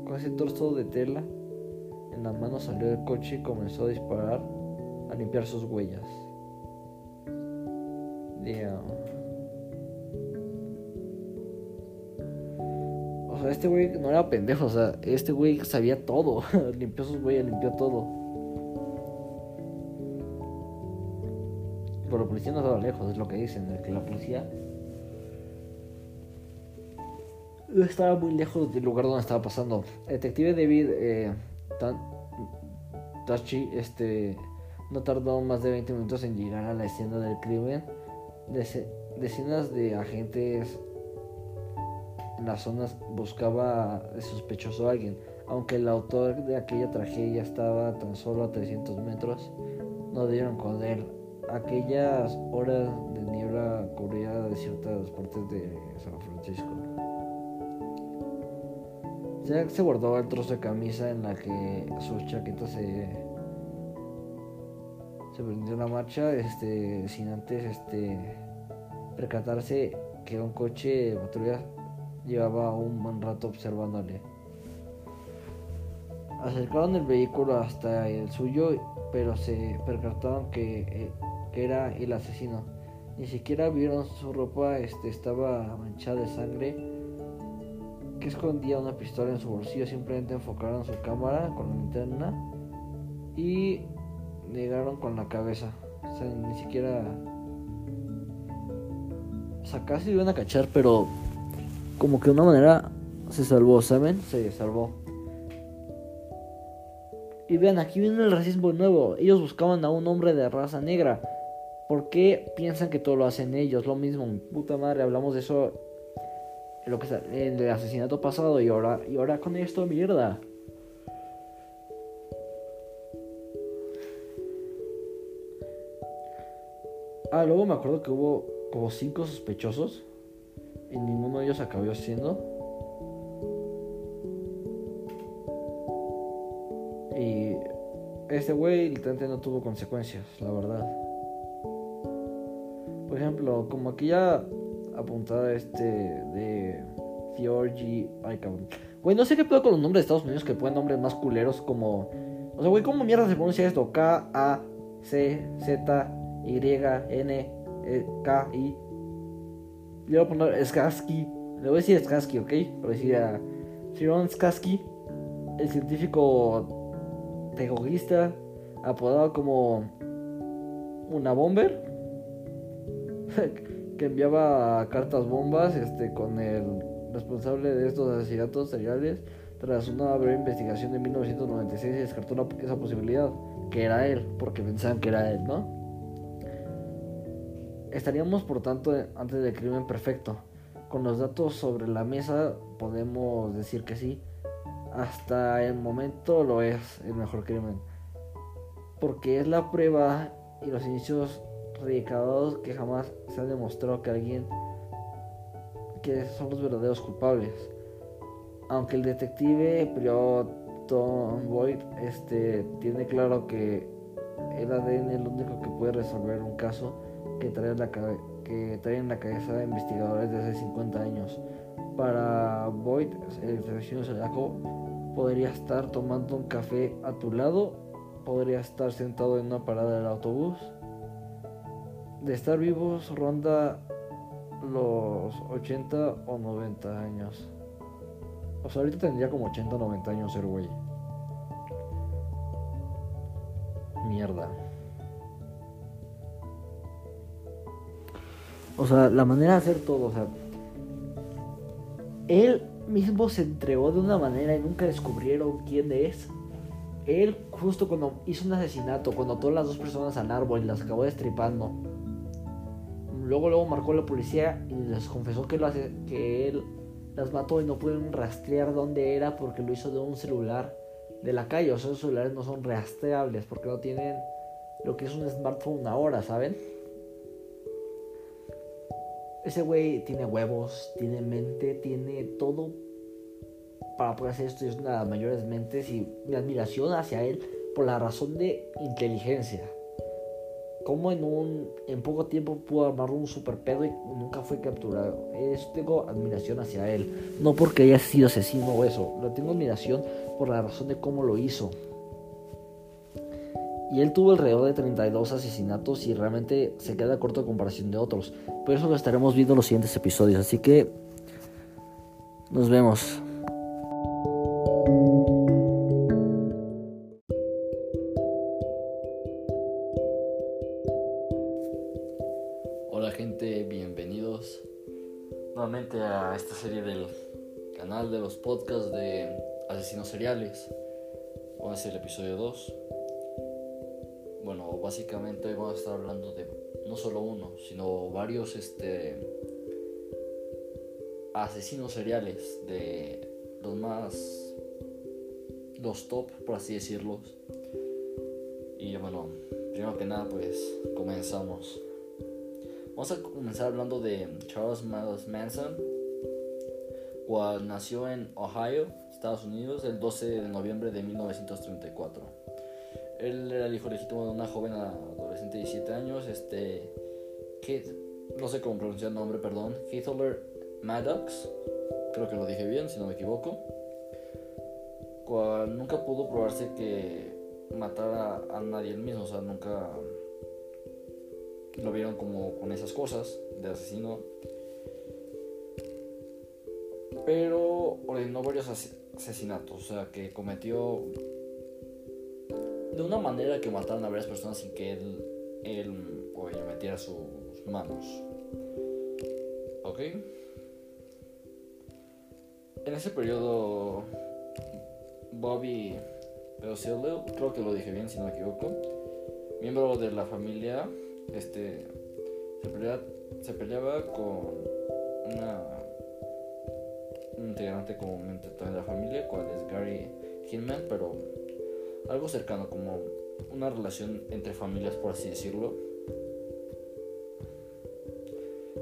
con ese trozo de tela en la mano salió del coche y comenzó a disparar a limpiar sus huellas. O sea, este güey no era pendejo, o sea, este güey sabía todo. limpió sus huellas, limpió todo. Pero la policía no estaba lejos, es lo que dicen, que la policía estaba muy lejos del lugar donde estaba pasando. Detective David eh, Tachi este, no tardó más de 20 minutos en llegar a la escena del crimen. Decenas de agentes en las zonas buscaba sospechoso a alguien. Aunque el autor de aquella tragedia estaba tan solo a 300 metros, no dieron con él. Aquellas horas de niebla cubría de ciertas partes de San Francisco. Jack se guardó el trozo de camisa en la que su chaqueta se se prendió la marcha este sin antes este percatarse que un coche de patrulla llevaba un buen rato observándole. Acercaron el vehículo hasta el suyo, pero se percataron que, eh, que era el asesino. Ni siquiera vieron su ropa, este, estaba manchada de sangre que escondía una pistola en su bolsillo, simplemente enfocaron su cámara con la linterna y negaron con la cabeza. O sea, ni siquiera. O sea, casi iban a cachar, pero como que de una manera se salvó, ¿saben? Se salvó. Y vean, aquí viene el racismo nuevo. Ellos buscaban a un hombre de raza negra. ¿Por qué piensan que todo lo hacen ellos? Lo mismo, puta madre, hablamos de eso lo que en el asesinato pasado y ahora y ahora con esto mierda. Ah, luego me acuerdo que hubo como cinco sospechosos y ninguno de ellos acabó siendo. Y este güey literalmente no tuvo consecuencias, la verdad. Por ejemplo, como aquí ya apuntada este de Fiorgi. Ay. Güey, no sé qué pedo con los nombres de Estados Unidos que ponen nombres más culeros como. O sea, güey, ¿cómo mierda se pronuncia esto? K, A, C, Z, Y, N, e, K, I. Le voy a poner Skarsky. Le voy a decir Skarsky, ¿ok? Pero decía Firon Skarsky, el científico terrorista, apodado como una bomber. que enviaba cartas bombas este, con el responsable de estos asesinatos seriales. Tras una breve investigación de 1996 se descartó esa posibilidad, que era él, porque pensaban que era él, ¿no? Estaríamos, por tanto, antes del crimen perfecto. Con los datos sobre la mesa podemos decir que sí. Hasta el momento lo es el mejor crimen. Porque es la prueba y los inicios radicados que jamás se ha demostrado que alguien que son los verdaderos culpables. Aunque el detective Tom Boyd este, tiene claro que el ADN es único que puede resolver un caso que trae, la, que trae en la cabeza de investigadores desde hace 50 años. Para Boyd, el asesino zodiaco podría estar tomando un café a tu lado, podría estar sentado en una parada del autobús, de estar vivos ronda los 80 o 90 años. O sea, ahorita tendría como 80 90 años el güey. Mierda. O sea, la manera de hacer todo, o sea. Él mismo se entregó de una manera y nunca descubrieron quién es. Él, justo cuando hizo un asesinato, cuando ató las dos personas al árbol y las acabó destripando. Luego, luego marcó a la policía y les confesó que, lo hace, que él las mató y no pudieron rastrear dónde era porque lo hizo de un celular de la calle. O sea, esos celulares no son rastreables porque no tienen lo que es un smartphone ahora, ¿saben? Ese güey tiene huevos, tiene mente, tiene todo para poder hacer esto. Es una de las mayores mentes y mi admiración hacia él por la razón de inteligencia. Como en un en poco tiempo pudo armar un super pedo y nunca fue capturado. Eso tengo admiración hacia él. No porque haya sido asesino o eso. Lo tengo admiración por la razón de cómo lo hizo. Y él tuvo alrededor de 32 asesinatos y realmente se queda corto en comparación de otros. Por eso lo estaremos viendo en los siguientes episodios. Así que nos vemos. Hola gente, bienvenidos nuevamente a esta serie del canal de los podcasts de asesinos seriales. Hoy es el episodio 2 bueno, básicamente hoy vamos a estar hablando de no solo uno, sino varios este, asesinos seriales, de los más, los top, por así decirlo. Y bueno, primero que nada, pues comenzamos. Vamos a comenzar hablando de Charles Manson, cual nació en Ohio, Estados Unidos, el 12 de noviembre de 1934. Él era el hijo legítimo de una joven adolescente de 17 años, este, que no sé cómo pronunciar el nombre, perdón, Hitler Maddox, creo que lo dije bien, si no me equivoco, cual nunca pudo probarse que matara a nadie él mismo, o sea, nunca lo vieron como con esas cosas de asesino. Pero ordenó varios asesinatos, o sea, que cometió de una manera que mataran a varias personas sin que él, él metiera sus manos. ¿Ok? En ese periodo, Bobby creo que lo dije bien si no me equivoco, miembro de la familia, este, se peleaba, se peleaba con una un integrante comúnmente de la familia, cual es Gary Hinman, pero algo cercano, como una relación entre familias, por así decirlo,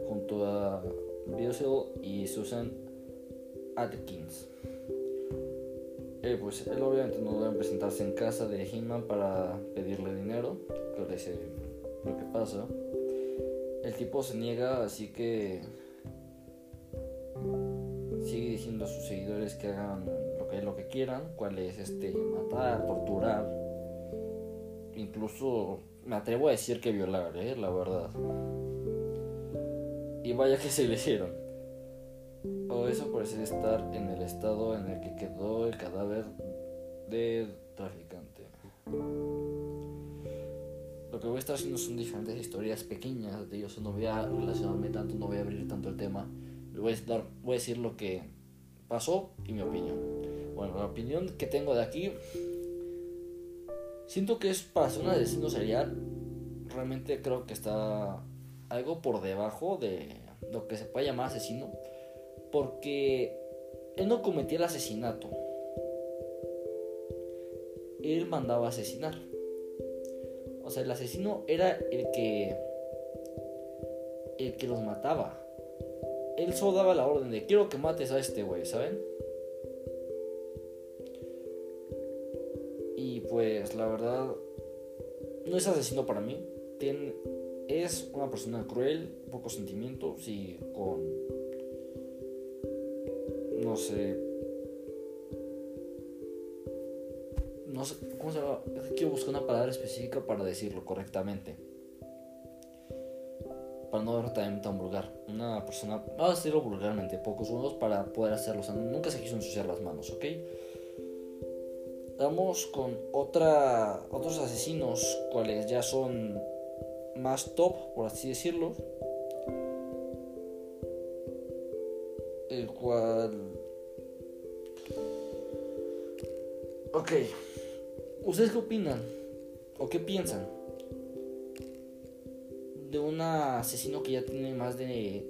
junto a Biosel y Susan Atkins. Eh, pues él obviamente no debe presentarse en casa de Hinman para pedirle dinero, que es lo que pasa. El tipo se niega, así que sigue diciendo a sus seguidores que hagan lo que quieran, cuál es este, matar, torturar, incluso me atrevo a decir que violar, ¿eh? la verdad. Y vaya que se le hicieron. O eso parece estar en el estado en el que quedó el cadáver del traficante. Lo que voy a estar haciendo son diferentes historias pequeñas de ellos. No voy a relacionarme tanto, no voy a abrir tanto el tema. Voy a, voy a decir lo que pasó y mi opinión. Bueno, la opinión que tengo de aquí, siento que es para ser un asesino serial, realmente creo que está algo por debajo de lo que se puede llamar asesino, porque él no cometía el asesinato, él mandaba asesinar. O sea, el asesino era el que el que los mataba. Él solo daba la orden de quiero que mates a este güey, ¿saben? Pues la verdad no es asesino para mí. Tiene, es una persona cruel, poco sentimientos y con, no sé, no sé, ¿cómo se llama? Quiero buscar una palabra específica para decirlo correctamente. para no ver también tan vulgar. Una persona, vamos a decirlo vulgarmente, pocos segundos para poder hacerlo. O sea, nunca se quiso ensuciar las manos, ¿ok? Vamos con otra, otros asesinos, cuales ya son más top, por así decirlo. El cual... Ok. ¿Ustedes qué opinan? ¿O qué piensan? De un asesino que ya tiene más de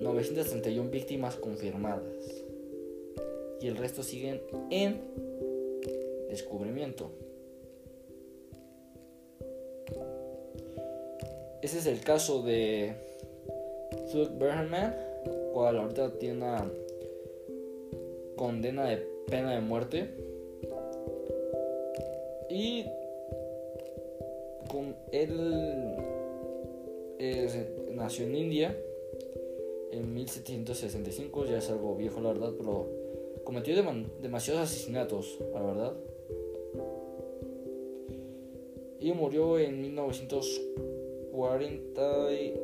931 víctimas confirmadas. Y el resto siguen en descubrimiento. Ese es el caso de Thug Bergman, cual ahorita tiene una condena de pena de muerte. Y con él nació en India en 1765, ya es algo viejo la verdad, pero cometió demasiados asesinatos, la verdad. Y murió en 1940 y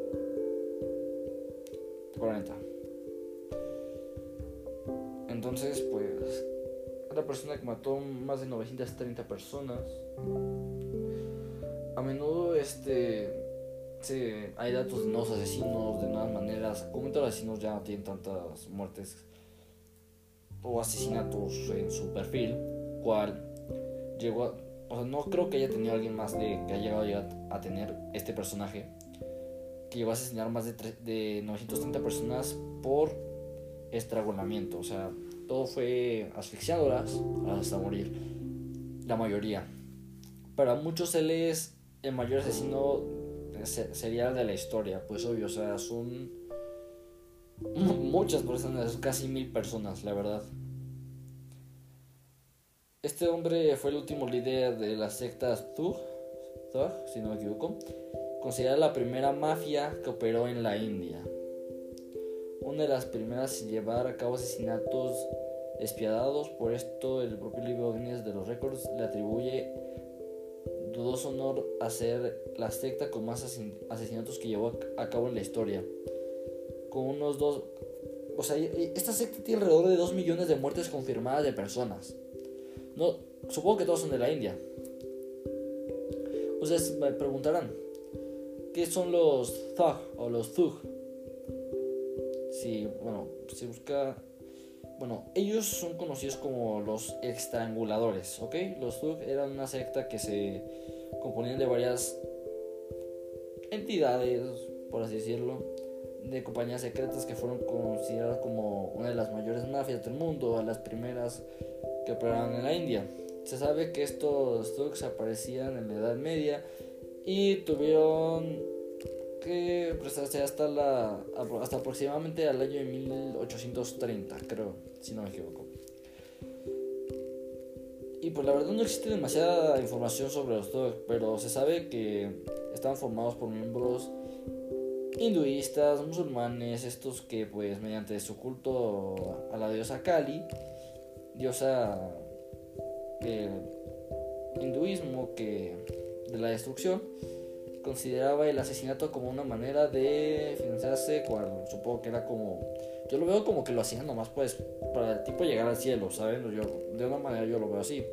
40. Entonces, pues, la persona que mató más de 930 personas. A menudo, este, hay datos de nuevos asesinos, de nuevas maneras. Como los asesinos ya no tienen tantas muertes o asesinatos en su perfil, cual llegó a o sea, no creo que haya tenido alguien más de, que haya llegado a tener este personaje. Que llegó a asesinar más de, de 930 personas por estrangulamiento. O sea, todo fue asfixiándolas hasta morir. La mayoría. Para muchos él es el mayor asesino serial de la historia. Pues obvio, o sea, son muchas personas, casi mil personas, la verdad. Este hombre fue el último líder de la secta Thug, si no me equivoco, considerada la primera mafia que operó en la India. Una de las primeras en llevar a cabo asesinatos despiadados, por esto el propio libro Guinness de los récords le atribuye dudoso honor a ser la secta con más asesinatos que llevó a cabo en la historia. Con unos dos... O sea, esta secta tiene alrededor de 2 millones de muertes confirmadas de personas. No, supongo que todos son de la India. Ustedes me preguntarán, ¿qué son los Thug o los Thug? Si, bueno, se busca... Bueno, ellos son conocidos como los estranguladores, ¿ok? Los Thug eran una secta que se componían de varias entidades, por así decirlo, de compañías secretas que fueron consideradas como una de las mayores mafias del mundo, las primeras que operaban en la India. Se sabe que estos thugs aparecían en la Edad Media y tuvieron que prestarse hasta la hasta aproximadamente al año de 1830, creo, si no me equivoco. Y pues la verdad no existe demasiada información sobre los thugs, pero se sabe que estaban formados por miembros hinduistas, musulmanes, estos que pues mediante su culto a la diosa Kali diosa del hinduismo que de la destrucción consideraba el asesinato como una manera de financiarse cuando supongo que era como yo lo veo como que lo hacían nomás pues para el tipo llegar al cielo saben yo de una manera yo lo veo así.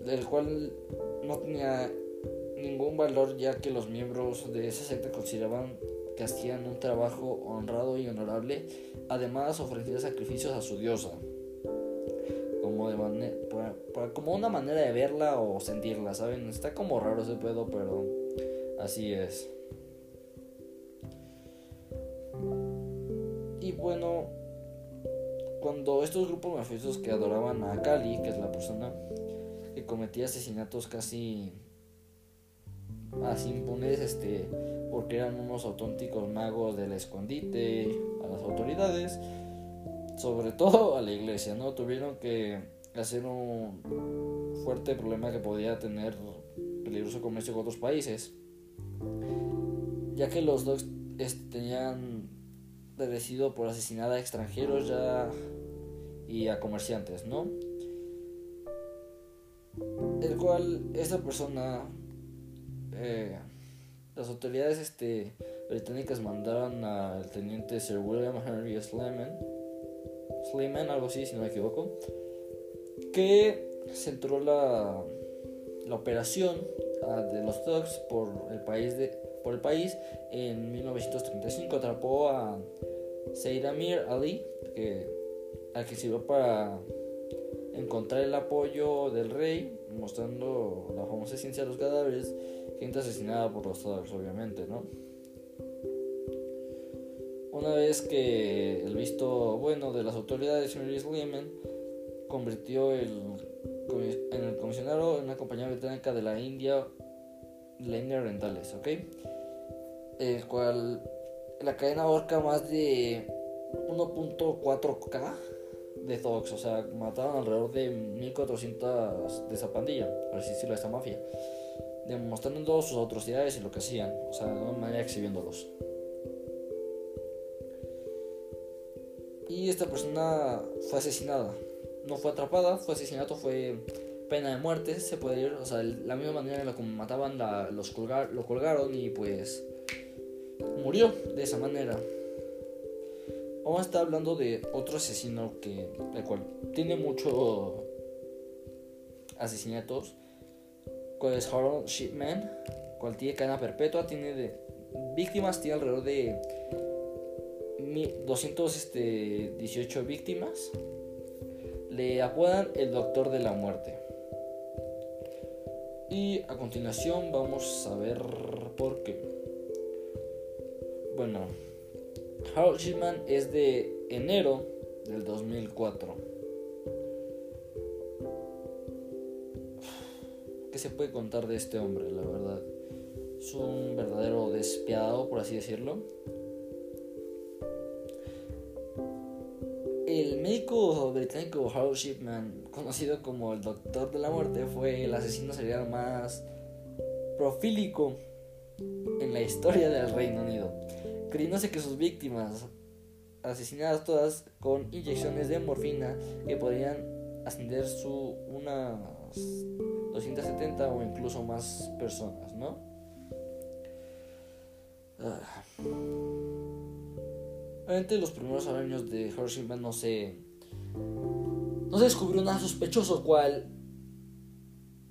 Del cual no tenía ningún valor ya que los miembros de esa secta consideraban que hacían un trabajo honrado y honorable además ofrecían sacrificios a su diosa como de como una manera de verla o sentirla, ¿saben? Está como raro ese pedo, pero así es. Y bueno, cuando estos grupos mafiosos que adoraban a Kali, que es la persona que cometía asesinatos casi así impunes, este, porque eran unos auténticos magos del escondite a las autoridades, sobre todo a la iglesia, ¿no? Tuvieron que hacer un fuerte problema que podía tener peligroso comercio con otros países, ya que los dos tenían padecido por asesinar a extranjeros ya y a comerciantes, ¿no? El cual esta persona, eh, las autoridades este, británicas mandaron al teniente Sir William Henry Sleman, Sleman, algo así, si no me equivoco, que centró la, la operación ah, de los thugs por el país de por el país en 1935 atrapó a Said Amir Ali al que sirvió para encontrar el apoyo del rey mostrando la famosa ciencia de los cadáveres gente asesinada por los thugs obviamente no una vez que el visto bueno de las autoridades Henry Lehman convirtió el, en el comisionado en una compañía británica de la India, la India Orientales, ¿ok? El cual la cadena abarca más de 1.4k de thugs, o sea, mataron alrededor de 1400 de esa pandilla, por así decirlo, de esta mafia, demostrando sus atrocidades y lo que hacían, o sea, de una manera exhibiéndolos. Y esta persona fue asesinada. No fue atrapada, fue asesinato, fue pena de muerte. Se puede ir, o sea, la misma manera en la que mataban, la, los colgar, lo colgaron y pues murió de esa manera. Vamos a estar hablando de otro asesino que, el cual tiene mucho asesinatos, cual es Harold Shipman, cual tiene cadena perpetua, tiene de víctimas, tiene alrededor de 218 este, víctimas. Le apodan el Doctor de la Muerte. Y a continuación vamos a ver por qué. Bueno, Harold Shipman es de enero del 2004. ¿Qué se puede contar de este hombre, la verdad? Es un verdadero despiadado, por así decirlo. El médico británico Harold Shipman, conocido como el Doctor de la Muerte, fue el asesino serial más profílico en la historia del Reino Unido, creyéndose que sus víctimas, asesinadas todas con inyecciones de morfina que podrían ascender su unas 270 o incluso más personas, ¿no? Ah. Obviamente los primeros años de Hersheyman no se, no se descubrió nada sospechoso, cual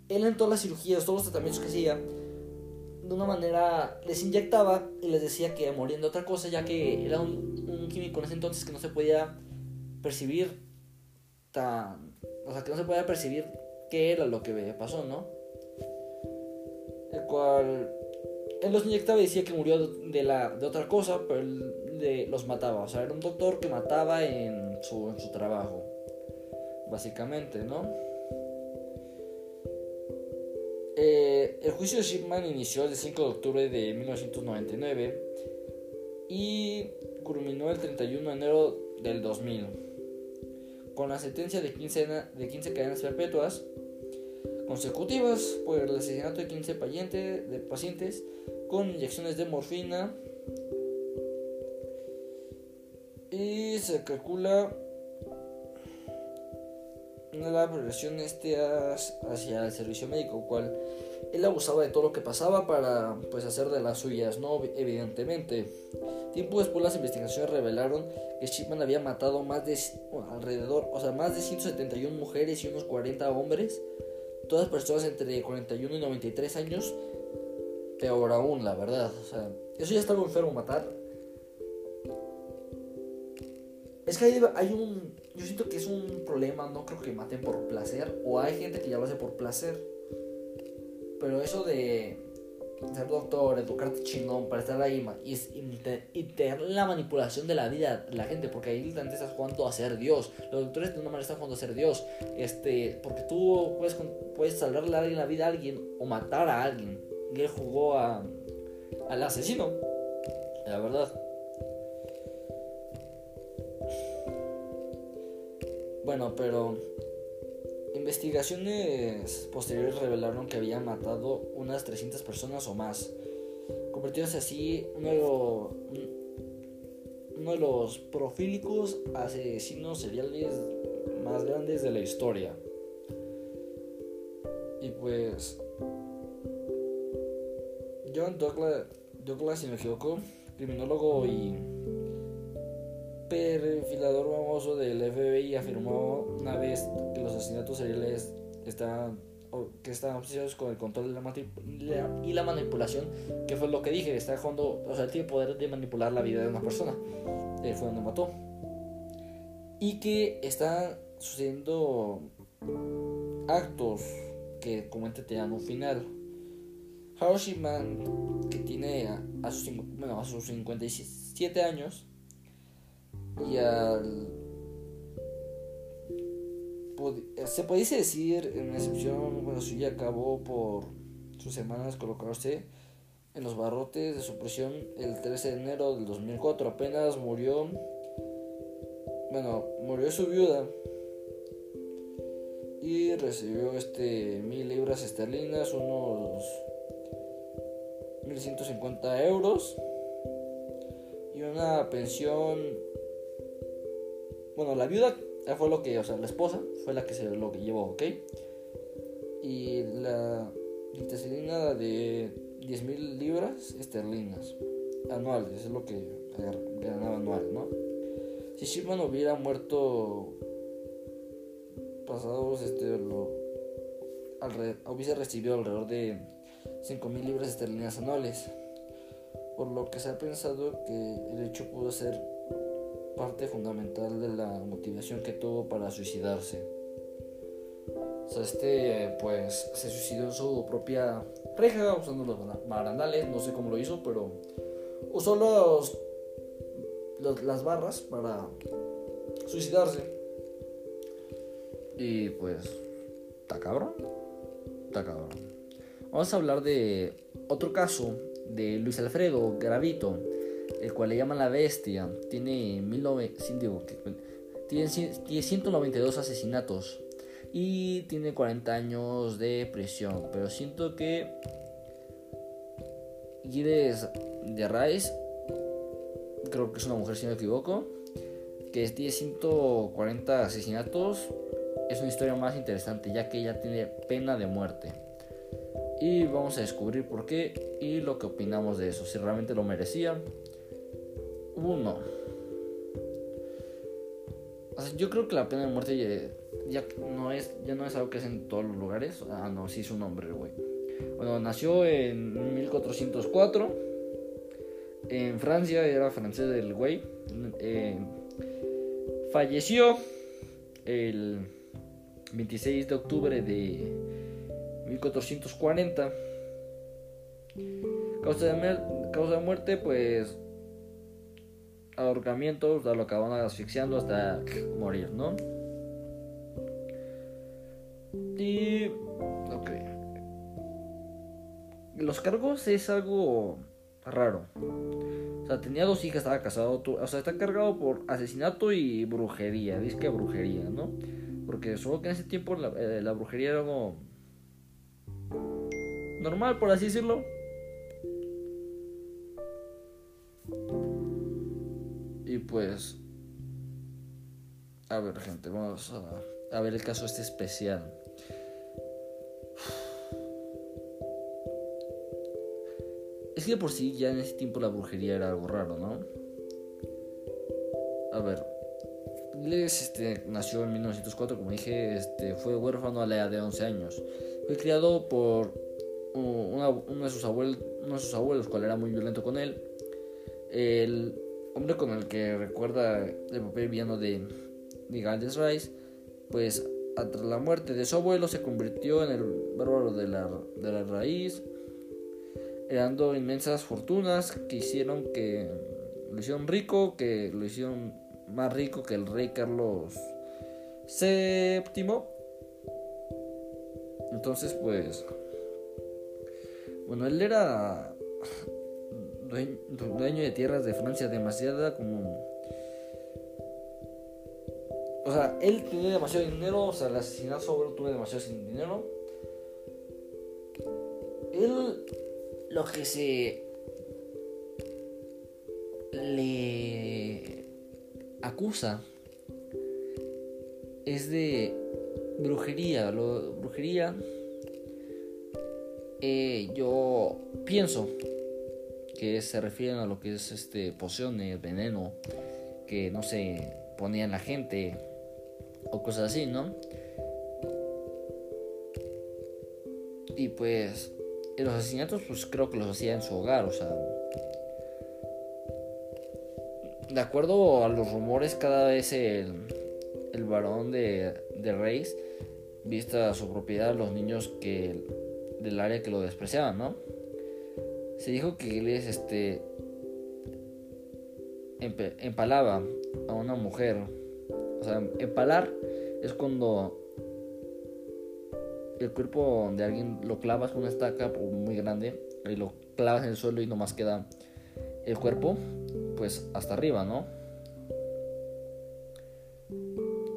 él en todas las cirugías, todos los tratamientos que hacía, de una manera les inyectaba y les decía que morían de otra cosa, ya que era un, químico en ese entonces que no se podía percibir tan... O sea, que no se podía percibir qué era lo que pasó, ¿no? El cual él los inyectaba y decía que murió de, la, de otra cosa, pero él los mataba. O sea, era un doctor que mataba en su, trabajo. Básicamente, ¿no? Eh, el juicio de Shipman inició el 5 de octubre de 1999 y culminó el 31 de enero del 2000 con la sentencia de 15, de 15 cadenas perpetuas consecutivas por el asesinato de 15 pacientes, de pacientes con inyecciones de morfina y se calcula la progresión este hacia el servicio médico, cual él abusaba de todo lo que pasaba para pues hacer de las suyas, no evidentemente. Tiempo después las investigaciones revelaron que Shipman había matado más de alrededor, o sea, más de 171 mujeres y unos 40 hombres, todas personas entre 41 y 93 años. Peor aún, la verdad, o sea, eso ya estaba enfermo matar Es que hay, un. Yo siento que es un problema, no creo que maten por placer. O hay gente que ya lo hace por placer. Pero eso de ser doctor, educarte chingón para estar ahí y, y, tener la manipulación de la vida de la gente, porque ahí literalmente estás jugando a ser Dios. Los doctores de una manera están jugando a ser Dios. Este, porque tú puedes, puedes salvarle a alguien la vida a alguien o matar a alguien. Y él jugó a, al asesino. La verdad. Bueno, pero investigaciones posteriores revelaron que había matado unas 300 personas o más, convirtiéndose así uno de, los, uno de los profílicos asesinos seriales más grandes de la historia. Y pues John Douglas, Douglas, si me equivoco, criminólogo y perfilador famoso del FBI, afirmó una vez que los asesinatos seriales estaban que estaban obsesionados con el control y la manipulación, que fue lo que dije, está jugando, o sea, tiene poder de manipular la vida de una persona. Él fue donde mató. Y que están sucediendo actos que como te dan un final. Harushiman, que tiene a, sus, bueno, a sus 57 años, y al se pudiese decir en excepción cuando suya acabó por sus semanas colocarse en los barrotes de su prisión el 13 de enero del 2004 apenas murió bueno murió su viuda y recibió este mil libras esterlinas unos 1150 euros y una pensión bueno la viuda fue lo que, o sea, la esposa fue la que se lo que llevó, ¿ok? Y la dictacelina de 10 mil libras esterlinas anuales, es lo que ganaba anual, ¿no? Si Shipman hubiera muerto pasados, este, lo, hubiese recibido alrededor de 5 mil libras esterlinas anuales, por lo que se ha pensado que el hecho pudo ser parte fundamental de la motivación que tuvo para suicidarse. O sea, este pues se suicidó en su propia reja usando los barandales, no sé cómo lo hizo, pero usó los, las barras para suicidarse. Y pues, está cabrón, está cabrón. Vamos a hablar de otro caso de Luis Alfredo Gravito el cual le llaman la bestia, tiene, 19, tiene 192 asesinatos y tiene 40 años de prisión. Pero siento que Gires de Rice, creo que es una mujer si no me equivoco, que tiene 140 asesinatos, es una historia más interesante ya que ella tiene pena de muerte. Y vamos a descubrir por qué y lo que opinamos de eso, si realmente lo merecía uno. yo creo que la pena de muerte ya, no es, ya no es algo que es en todos los lugares. Ah, no, sí es un nombre, güey. Bueno, nació en 1404. En Francia, era francés del güey. Eh, falleció el 26 de octubre de 1440. Causa de, causa de muerte, pues ahorcamiento, lo acaban asfixiando hasta morir, ¿no? Y... Ok. Los cargos es algo raro. O sea, tenía dos hijas, estaba casado. O sea, está cargado por asesinato y brujería. Dice que brujería, ¿no? Porque solo que en ese tiempo la, eh, la brujería era algo normal, por así decirlo. Pues... A ver, gente, vamos a, ver el caso este especial. Es que por sí ya en ese tiempo la brujería era algo raro, ¿no? A ver, Giles este, nació en 1904, como dije, este, fue huérfano a la edad de 11 años. Fue criado por uno, de sus abuelos, uno de sus abuelos, cual era muy violento con él. El, hombre con el que recuerda el papel villano de, de Rice, pues tras la muerte de su abuelo se convirtió en el bárbaro de la, de la raíz, heredando inmensas fortunas que hicieron que lo hicieron rico, que lo hicieron más rico que el rey Carlos VII. Entonces, pues, bueno, él era dueño, de tierras de Francia demasiada como... O sea, él tenía demasiado dinero, o sea, el asesinato sobre tuvo demasiado dinero. Él lo que se le acusa es de brujería, lo, brujería eh, yo pienso que se refieren a lo que es este pociones, veneno, que no se ponían la gente o cosas así, ¿no? Y pues los asesinatos pues creo que los hacía en su hogar, o sea, de acuerdo a los rumores cada vez el, el varón de, de Reis vista su propiedad los niños que del área que lo despreciaban, ¿no? Se dijo que él este empalaba a una mujer. O sea, empalar es cuando el cuerpo de alguien lo clavas con una estaca muy grande y lo clavas en el suelo y nomás queda el cuerpo pues hasta arriba, ¿no?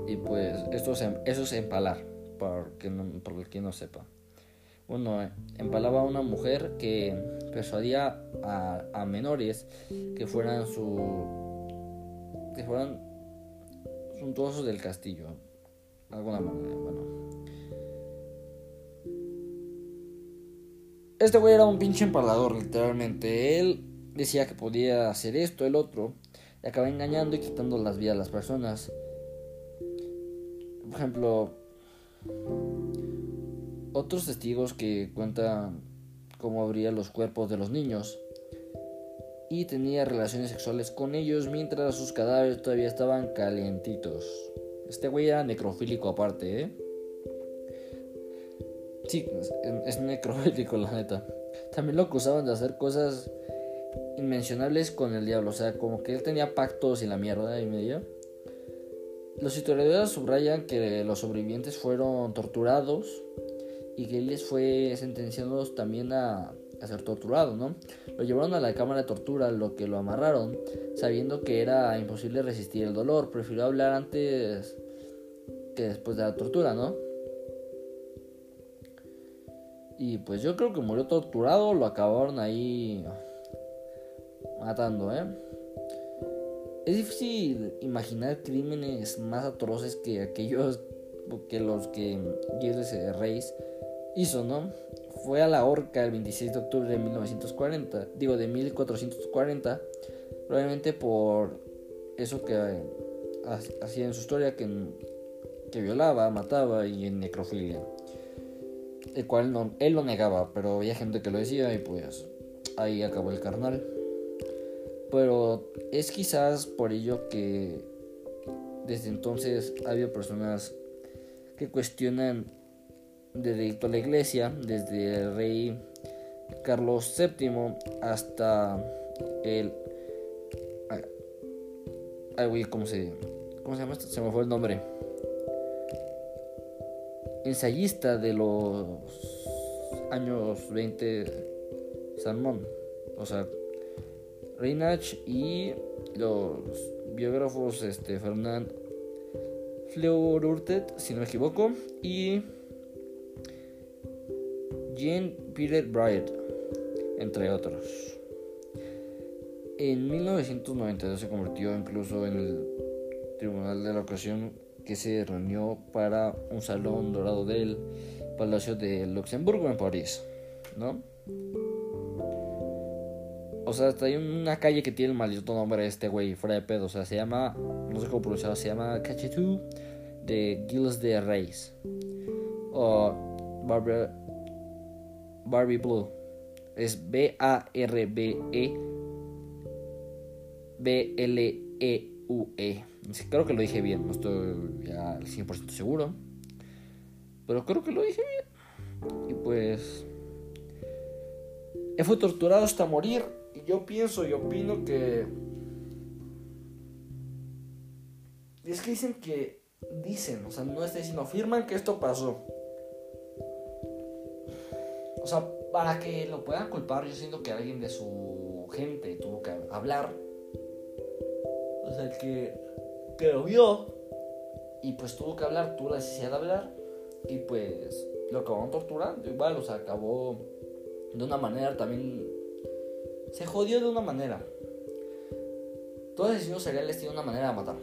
Y pues esto es, eso es empalar, para que no, por el que no sepa. Bueno, empalaba a una mujer que persuadía a, menores que fueran su que fueran suntuosos del castillo, alguna manera, bueno. Este güey era un pinche empalador, literalmente. Él decía que podía hacer esto, el otro, y acaba engañando y quitando las vidas a las personas. Por ejemplo, otros testigos que cuentan cómo abría los cuerpos de los niños y tenía relaciones sexuales con ellos mientras sus cadáveres todavía estaban calientitos. Este güey era necrofílico aparte, ¿eh? Sí, es necrofílico la neta. También lo acusaban de hacer cosas inmencionables con el diablo, o sea, como que él tenía pactos y la mierda y media. Los historiadores subrayan que los sobrevivientes fueron torturados les fue sentenciado también a, a, ser torturado, ¿no? Lo llevaron a la cámara de tortura, lo que lo amarraron, sabiendo que era imposible resistir el dolor. Prefirió hablar antes que después de la tortura, ¿no? Y pues yo creo que murió torturado, lo acabaron ahí matando, ¿eh? Es difícil imaginar crímenes más atroces que aquellos que los que Gilles Reis hizo, ¿no? Fue a la horca el 26 de octubre de 1940, digo de 1440, probablemente por eso que hacía en su historia que, que violaba, mataba y en necrofilia. El cual no, él lo negaba, pero había gente que lo decía y pues ahí acabó el carnal. Pero es quizás por ello que desde entonces ha habido personas que cuestionan de dedicto a la iglesia, desde el rey Carlos VII hasta el... Ay, ¿cómo se, ¿cómo se llama esto? Se me fue el nombre. Ensayista de los años 20, Salmón. O sea, Reinach y los biógrafos este, Fernand Fleururtet, si no me equivoco, y Jean Peter Bryant, entre otros. En 1992 se convirtió incluso en el tribunal de la ocasión que se reunió para un salón dorado del Palacio de Luxemburgo en París, ¿no? O sea, hasta hay una calle que tiene el maldito nombre de este güey, fuera de pedo. O sea, se llama, no sé cómo pronunciarlo, se llama Cachetou de Gilles de Reis. O Barbie, Barbie Blue. Es B-A-R-B-E B-L-E-U-E. -E. Creo que lo dije bien, no estoy ya al 100% seguro. Pero creo que lo dije bien. Y pues... Él fue torturado hasta morir y yo pienso y opino que... Es que dicen que... Dicen, o sea, no está diciendo, afirman que esto pasó. O sea, para que lo puedan culpar, yo siento que alguien de su gente tuvo que hablar. O sea, que, que lo vio. Y pues tuvo que hablar, tuvo la necesidad de hablar. Y pues lo acabaron torturando. Igual, o sea, acabó de una manera también se jodió de una manera. Todos los asesinos seriales tienen una manera de matar.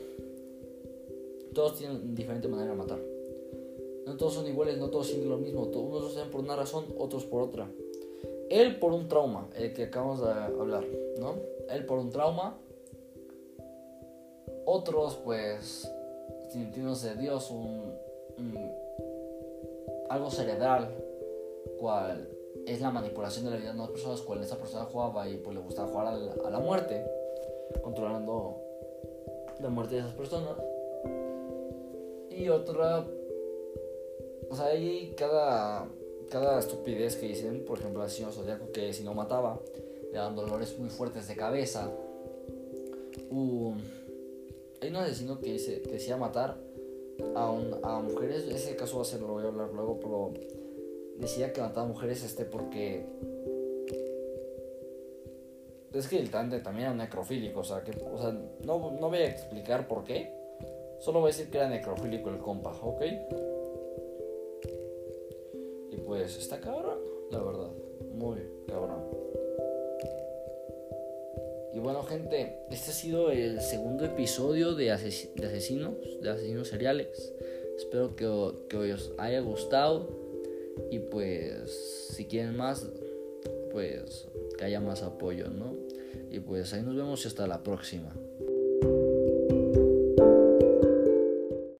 Todos tienen diferente manera de matar. No todos son iguales, no todos sienten lo mismo. Unos lo hacen por una razón, otros por otra. Él por un trauma, el que acabamos de hablar, ¿no? Él por un trauma. Otros, pues, sintiéndose Dios, un, algo cerebral, cual es la manipulación de la vida de las personas, cual esa persona jugaba y pues le gustaba jugar a la muerte, controlando la muerte de esas personas. Y otra, o sea, hay cada, cada estupidez que dicen, por ejemplo, el señor Zodíaco que si no mataba, le dan dolores muy fuertes de cabeza. Hay un asesino que, dice, decía matar a, a mujeres, ese caso va a ser, lo voy a hablar luego, pero decía que mataba a mujeres este porque es que el Tante también era necrofílico, o sea, que, o sea no, no voy a explicar por qué, solo voy a decir que era necrofílico el compa, ¿ok? Pues está cabrón, la verdad, muy cabrón. Y bueno, gente, este ha sido el segundo episodio de, de asesinos, de asesinos seriales. Espero que, que os haya gustado. Y pues, si quieren más, pues que haya más apoyo, ¿no? Y pues ahí nos vemos y hasta la próxima.